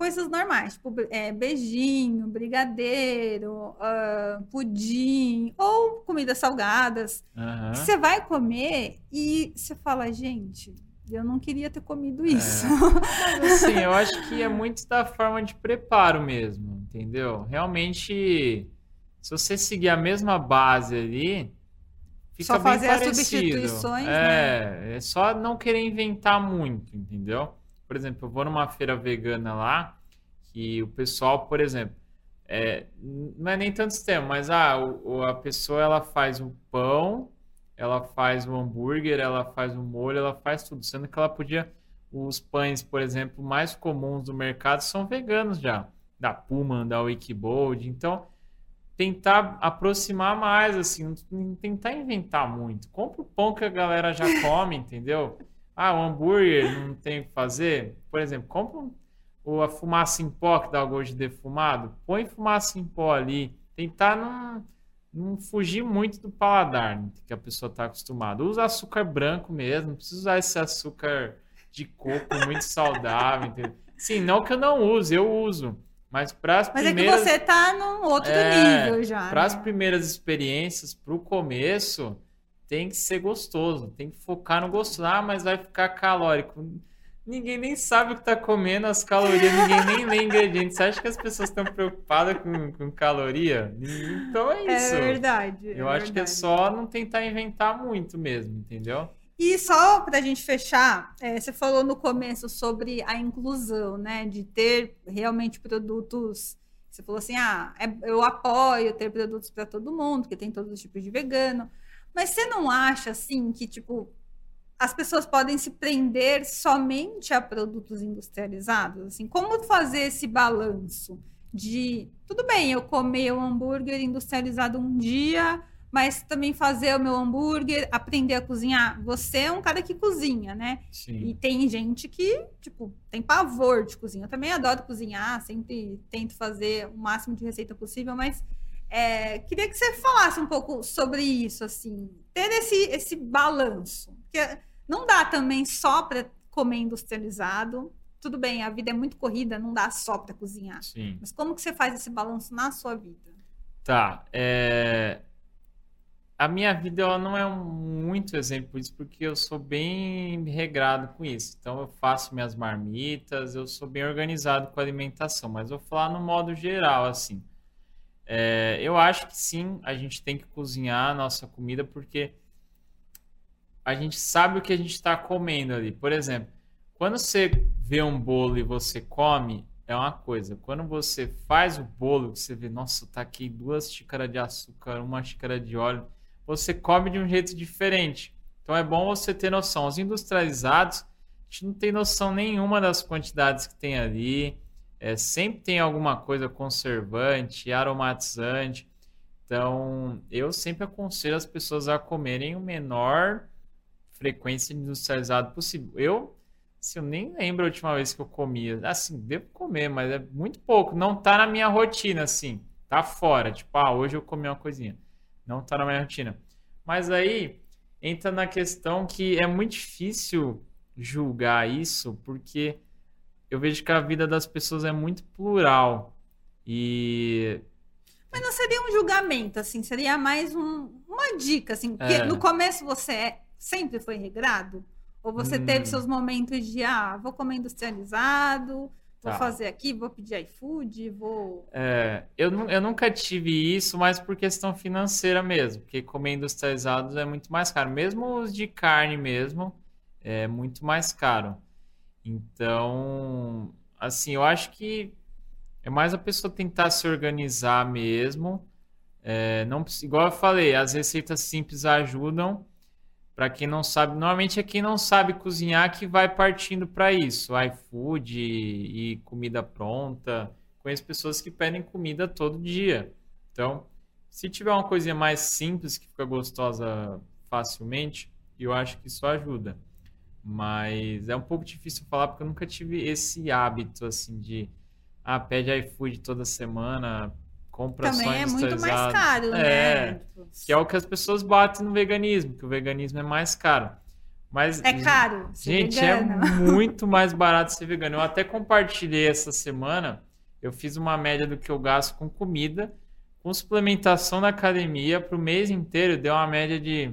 coisas normais, tipo é, beijinho, brigadeiro, uh, pudim ou comidas salgadas. Uhum. Que você vai comer e você fala, gente, eu não queria ter comido é. isso. É. Mas assim, eu acho que é muito da forma de preparo mesmo, entendeu? Realmente, se você seguir a mesma base ali, fica só fazer as substituições, é, né? é só não querer inventar muito, entendeu? Por exemplo, eu vou numa feira vegana lá, que o pessoal, por exemplo, é, não é nem tanto sistema, mas ah, o, a pessoa ela faz o pão, ela faz o hambúrguer, ela faz o molho, ela faz tudo, sendo que ela podia os pães, por exemplo, mais comuns do mercado são veganos já, da Puma, da Wikibold, então tentar aproximar mais, assim, tentar inventar muito. Compra o pão que a galera já come, entendeu? Ah, o hambúrguer não tem o que fazer. Por exemplo, compra um, a fumaça em pó que dá gosto de defumado. Põe fumaça em pó ali. Tentar não, não fugir muito do paladar né, que a pessoa está acostumada. Usa açúcar branco mesmo. Não precisa usar esse açúcar de coco muito saudável. Entendeu? Sim, não que eu não use, eu uso. Mas para as primeiras. Mas é que você está num outro é, nível já. Para né? as primeiras experiências, para o começo tem que ser gostoso, tem que focar no gosto. Ah, mas vai ficar calórico. Ninguém nem sabe o que está comendo, as calorias, ninguém nem lê ingredientes. Você acha que as pessoas estão preocupadas com, com caloria? Então é, é isso. É verdade. Eu é acho verdade. que é só não tentar inventar muito mesmo, entendeu? E só para a gente fechar, é, você falou no começo sobre a inclusão, né? De ter realmente produtos. Você falou assim: ah, é, eu apoio ter produtos para todo mundo, que tem todos os tipos de vegano. Mas você não acha, assim, que, tipo, as pessoas podem se prender somente a produtos industrializados? Assim, como fazer esse balanço de, tudo bem, eu comer o um hambúrguer industrializado um dia, mas também fazer o meu hambúrguer, aprender a cozinhar. Você é um cara que cozinha, né? Sim. E tem gente que, tipo, tem pavor de cozinha. Eu também adoro cozinhar, sempre tento fazer o máximo de receita possível, mas é, queria que você falasse um pouco sobre isso, assim, ter esse, esse balanço. Porque não dá também só para comer industrializado. Tudo bem, a vida é muito corrida, não dá só para cozinhar. Sim. Mas como que você faz esse balanço na sua vida? Tá. É... A minha vida ela não é um muito exemplo disso, porque eu sou bem regrado com isso. Então, eu faço minhas marmitas, eu sou bem organizado com a alimentação. Mas vou falar no modo geral, assim. É, eu acho que sim, a gente tem que cozinhar a nossa comida porque a gente sabe o que a gente está comendo ali. Por exemplo, quando você vê um bolo e você come, é uma coisa. Quando você faz o bolo, você vê, nossa, tá aqui duas xícaras de açúcar, uma xícara de óleo, você come de um jeito diferente. Então é bom você ter noção. Os industrializados, a gente não tem noção nenhuma das quantidades que tem ali é, sempre tem alguma coisa conservante, aromatizante. Então, eu sempre aconselho as pessoas a comerem o menor frequência industrializado possível. Eu, se eu nem lembro a última vez que eu comia, assim, devo comer, mas é muito pouco. Não tá na minha rotina, assim. Tá fora. Tipo, ah, hoje eu comi uma coisinha. Não tá na minha rotina. Mas aí entra na questão que é muito difícil julgar isso, porque eu vejo que a vida das pessoas é muito plural. E. Mas não seria um julgamento, assim, seria mais um, uma dica, assim, porque é. no começo você é, sempre foi regrado? Ou você hum. teve seus momentos de, ah, vou comer industrializado, vou tá. fazer aqui, vou pedir iFood, vou. É, eu, eu nunca tive isso, mas por questão financeira mesmo, porque comer industrializado é muito mais caro. Mesmo os de carne mesmo, é muito mais caro. Então, assim, eu acho que é mais a pessoa tentar se organizar mesmo. É, não, igual eu falei, as receitas simples ajudam. Para quem não sabe, normalmente é quem não sabe cozinhar que vai partindo para isso, iFood e, comida pronta. Conheço pessoas que pedem comida todo dia. Então, se tiver uma coisinha mais simples que fica gostosa facilmente eu acho que isso ajuda. Mas é um pouco difícil falar porque eu nunca tive esse hábito assim de ah, pede iFood toda semana, compra Também só é muito mais caro, É, né? que é o que as pessoas batem no veganismo, que o veganismo é mais caro. Mas É caro. Gente, é muito mais barato ser vegano. Eu até compartilhei essa semana. Eu fiz uma média do que eu gasto com comida, com suplementação na academia para o mês inteiro. Deu uma média de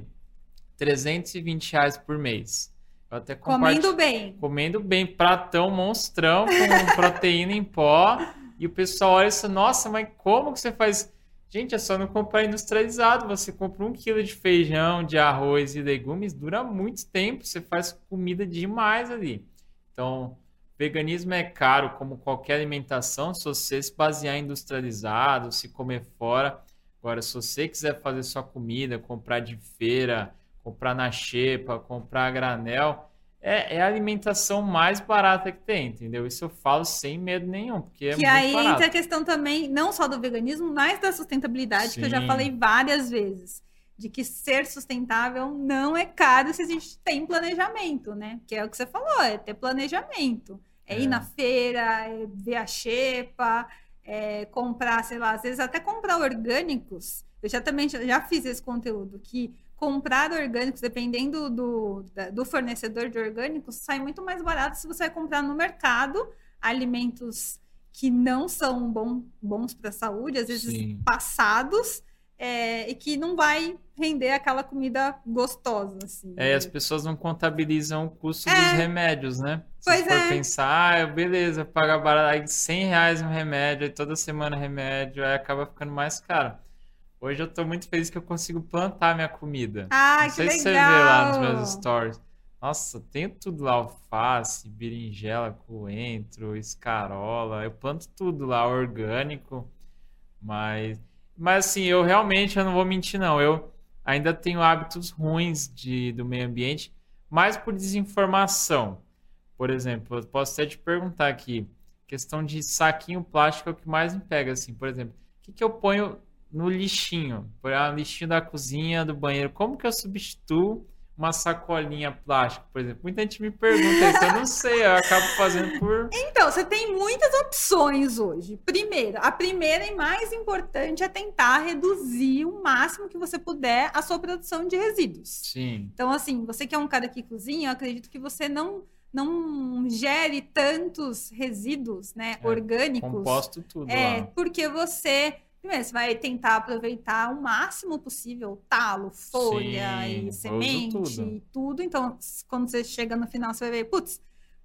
320 reais por mês. Eu até. Comendo bem. Comendo bem, pratão, monstrão, com proteína em pó. E o pessoal olha isso, nossa, mas como que você faz? Gente, é só não comprar industrializado. Você compra um quilo de feijão, de arroz e legumes, dura muito tempo. Você faz comida demais ali. Então, veganismo é caro, como qualquer alimentação, se você se basear em industrializado, se comer fora. Agora, se você quiser fazer sua comida, comprar de feira, comprar na xepa, comprar a granel, é, é a alimentação mais barata que tem, entendeu? Isso eu falo sem medo nenhum, porque é que muito aí barato. entra a questão também, não só do veganismo, mas da sustentabilidade, que eu já Sim. falei várias vezes. De que ser sustentável não é caro se a gente tem planejamento, né? Que é o que você falou, é ter planejamento. É, ir É. na feira, é ver a xepa, é comprar, sei lá, às vezes até comprar orgânicos. Eu já também já, já fiz esse conteúdo, que comprar orgânicos, dependendo do, do fornecedor de orgânicos, sai muito mais barato se você vai comprar no mercado alimentos que não são bom, bons para a saúde, às vezes Sim. passados, é, e que não vai render aquela comida gostosa. Assim. É, e as pessoas não contabilizam o custo É. dos remédios, né? Se Pois for é. pensar, ah, beleza, pagar barato, aí 100 reais um remédio, aí toda semana remédio, aí acaba ficando mais caro. Hoje eu tô muito feliz que eu consigo plantar minha comida. Ah, Não que sei se você vê legal! lá nos meus stories. Nossa, tenho tudo lá, alface, berinjela, coentro, escarola, eu planto tudo lá, orgânico, mas, mas assim, eu realmente, eu não vou mentir não, eu ainda tenho hábitos ruins de, do meio ambiente, mais por desinformação. Por exemplo, eu posso até te perguntar aqui, questão de saquinho plástico é o que mais me pega, assim, por exemplo, o que que eu ponho no lixinho? Por exemplo, no lixinho da cozinha, do banheiro, como que eu substituo uma sacolinha plástica, por exemplo? Muita gente me pergunta isso, eu não sei, eu acabo fazendo por... Então, você tem muitas opções hoje. Primeiro, a primeira e mais importante é tentar reduzir o máximo que você puder a sua produção de resíduos. Sim, Então, assim, você que é um cara que cozinha, eu acredito que você não, não gere tantos resíduos né, É, orgânicos. composto tudo É, lá. porque você, primeiro, você vai tentar aproveitar o máximo possível talo, folha Sim, e semente tudo. e tudo. Então, quando você chega no final, você vai ver, putz,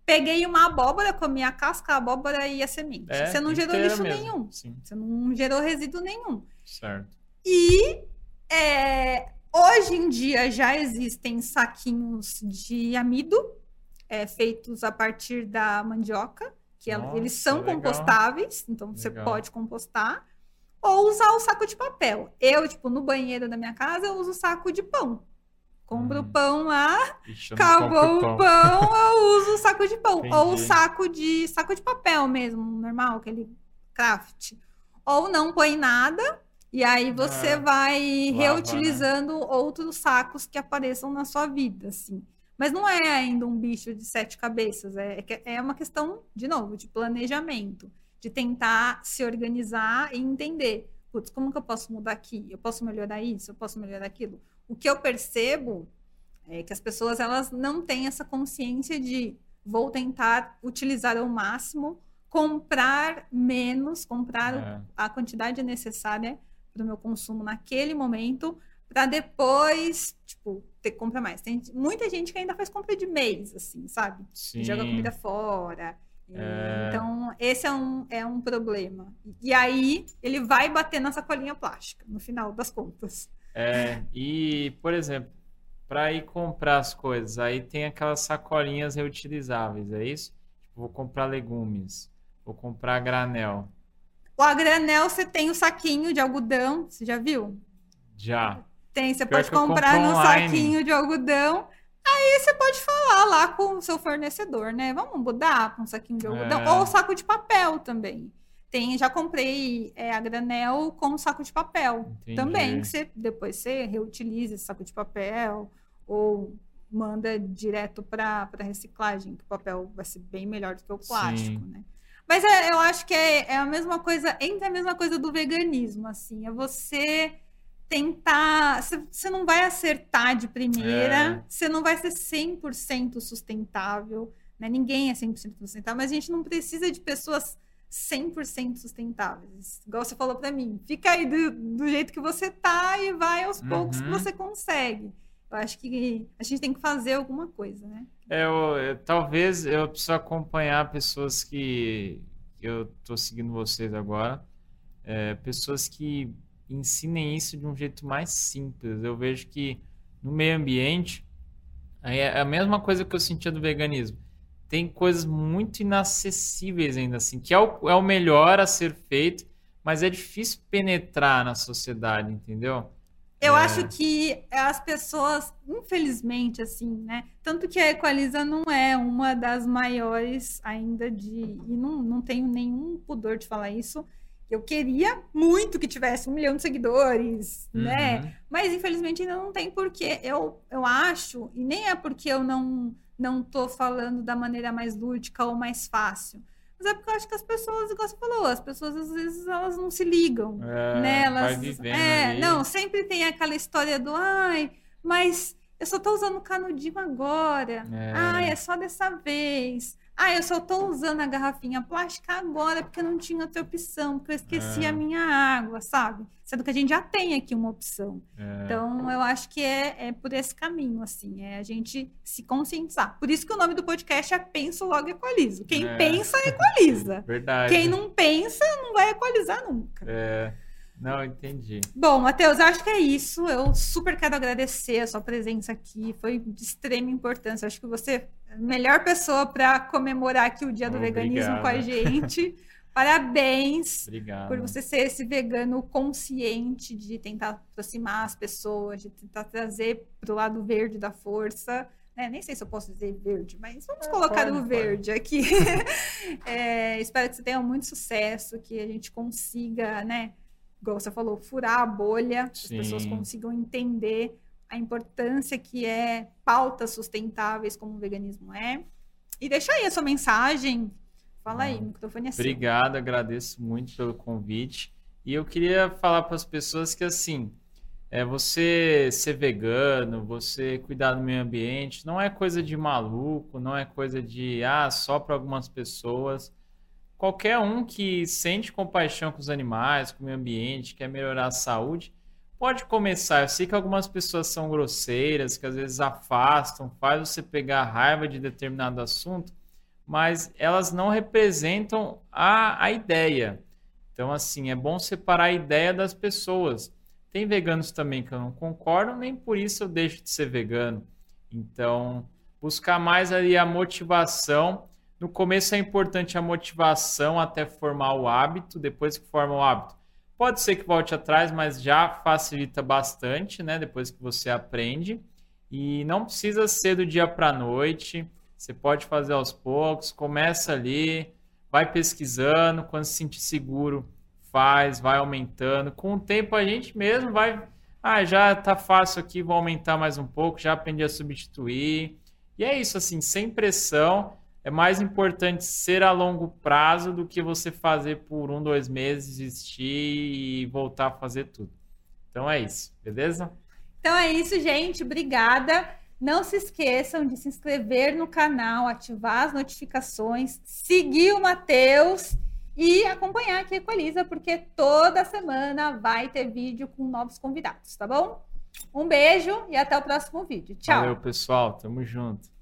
peguei uma abóbora, comi a casca, a abóbora e a semente. É, você não gerou lixo mesmo. nenhum. Sim, Você não gerou resíduo nenhum. certo. E é, hoje em dia já existem saquinhos de amido é, feitos a partir da mandioca, que ela- Nossa, eles são legal. compostáveis, então você Legal. pode compostar, ou usar o saco de papel. Eu, tipo, no banheiro da minha casa, eu uso saco de pão. Compro Hum. pão lá, Ixi, acabou o pão, eu uso o saco de pão. Ou Entendi. saco de saco de papel mesmo, normal, aquele craft. Ou não põe nada, e aí você Ah, vai lava, né? reutilizando outros sacos que apareçam na sua vida, assim. Mas não é ainda um bicho de sete cabeças, é, é é uma questão, de novo, de planejamento, de tentar se organizar e entender, putz, como que eu posso mudar aqui? Eu posso melhorar isso? Eu posso melhorar aquilo? O que eu percebo é que as pessoas elas não têm essa consciência de vou tentar utilizar ao máximo, comprar menos, comprar É. a quantidade necessária para o meu consumo naquele momento, para depois, tipo, ter que comprar mais. Tem muita gente que ainda faz compra de mês, assim, sabe? Sim. Joga comida fora. É. Então, esse é um, é um problema. E aí, ele vai bater na sacolinha plástica, no final das contas. É, e, por exemplo, para ir comprar as coisas, aí tem aquelas sacolinhas reutilizáveis, é isso? Tipo, vou comprar legumes, vou comprar granel. O a granel, você tem o saquinho de algodão, você já viu? Já. Tem, você Pior pode comprar no saquinho de algodão. Aí você pode falar lá com o seu fornecedor, né? Vamos mudar para um saquinho de algodão. É. Ou saco de papel também. tem, já comprei é, a granel com saco de papel Entendi. também, que você depois você reutiliza esse saco de papel ou manda direto para reciclagem, que o papel vai ser bem melhor do que o plástico, Sim. né? Mas é, eu acho que é, é a mesma coisa, entra a mesma coisa do veganismo, assim, é você tentar, você- não vai acertar de primeira, É. você não vai ser 100% sustentável, né? Ninguém é 100% sustentável, mas a gente não precisa de pessoas 100% sustentáveis. Igual você falou para mim, fica aí do, do jeito que você tá e vai aos poucos que Uhum. você consegue. Eu acho que a gente tem que fazer alguma coisa, né? É, eu, eu- talvez eu preciso acompanhar pessoas que, que eu tô seguindo vocês agora, é, pessoas que ensinem isso de um jeito mais simples. Eu vejo que no meio ambiente é a mesma coisa que eu sentia do veganismo. Tem coisas muito inacessíveis ainda assim, que é o, é o melhor a ser feito, mas é difícil penetrar na sociedade, entendeu? Eu É. acho que as pessoas, infelizmente, assim, né? Tanto que a Equaliza não é uma das maiores ainda de. E não, não tenho nenhum pudor de falar isso. Eu queria muito que tivesse um milhão de seguidores, né? Uhum. Mas infelizmente ainda não tem porque eu, eu acho, e nem é porque eu não não tô falando da maneira mais lúdica ou mais fácil. Mas é porque eu acho que as pessoas, igual você falou, as pessoas às vezes elas não se ligam É, né? Elas, é, ali. não, sempre tem aquela história do ai, mas eu só tô usando canudinho agora. É. Ai, é só dessa vez. Ai, eu só tô usando a garrafinha plástica agora porque não tinha outra opção, porque eu esqueci É. a minha água, sabe? Sendo que a gente já tem aqui uma opção. É. Então, eu acho que é, é por esse caminho, assim, é a gente se conscientizar. Por isso que o nome do podcast é Penso Logo Equalizo. Quem É. pensa, equaliza. Verdade. Quem não pensa, não vai equalizar nunca. É, não, entendi. Bom, Matheus, acho que é isso. Eu super quero agradecer a sua presença aqui. Foi de extrema importância. Acho que você é a melhor pessoa para comemorar aqui o Dia do Veganismo com a gente. Parabéns Obrigado. por você ser esse vegano consciente de tentar aproximar as pessoas, de tentar trazer para o lado verde da força. né? Nem sei se eu posso dizer verde, mas vamos É, colocar pode, o pode. verde aqui. É, espero que você tenha muito sucesso, que a gente consiga, né? Igual você falou, furar a bolha, que as pessoas Sim. consigam entender a importância que é pautas sustentáveis como o veganismo é. E deixa aí a sua mensagem. Fala aí, o microfone é seu. Obrigado, agradeço muito pelo convite. E eu queria falar para as pessoas que, assim, é, você ser vegano, você cuidar do meio ambiente, não é coisa de maluco, não é coisa de, ah, só para algumas pessoas. Qualquer um que sente compaixão com os animais, com o meio ambiente, quer melhorar a saúde, pode começar. Eu sei que algumas pessoas são grosseiras, que às vezes afastam, faz você pegar raiva de determinado assunto, mas elas não representam a, a ideia. Então, assim, é bom separar a ideia das pessoas. Tem veganos também que eu não concordo, nem por isso eu deixo de ser vegano. Então, buscar mais ali a motivação. No começo é importante a motivação até formar o hábito, depois que forma o hábito. Pode ser que volte atrás, mas já facilita bastante, né? Depois que você aprende. E não precisa ser do dia para a noite. Você pode fazer aos poucos, começa ali, vai pesquisando, quando se sentir seguro, faz, vai aumentando. Com o tempo a gente mesmo vai, ah, já tá fácil aqui, vou aumentar mais um pouco, já aprendi a substituir. E é isso assim, sem pressão. É mais importante ser a longo prazo do que você fazer por um, dois meses, desistir e voltar a fazer tudo. Então é isso, beleza? Então é isso, gente. Obrigada. Não se esqueçam de se inscrever no canal, ativar as notificações, seguir o Matheus e acompanhar aqui a Equaliza, porque toda semana vai ter vídeo com novos convidados, tá bom? Um beijo e até o próximo vídeo. Tchau. Valeu, pessoal. Tamo junto.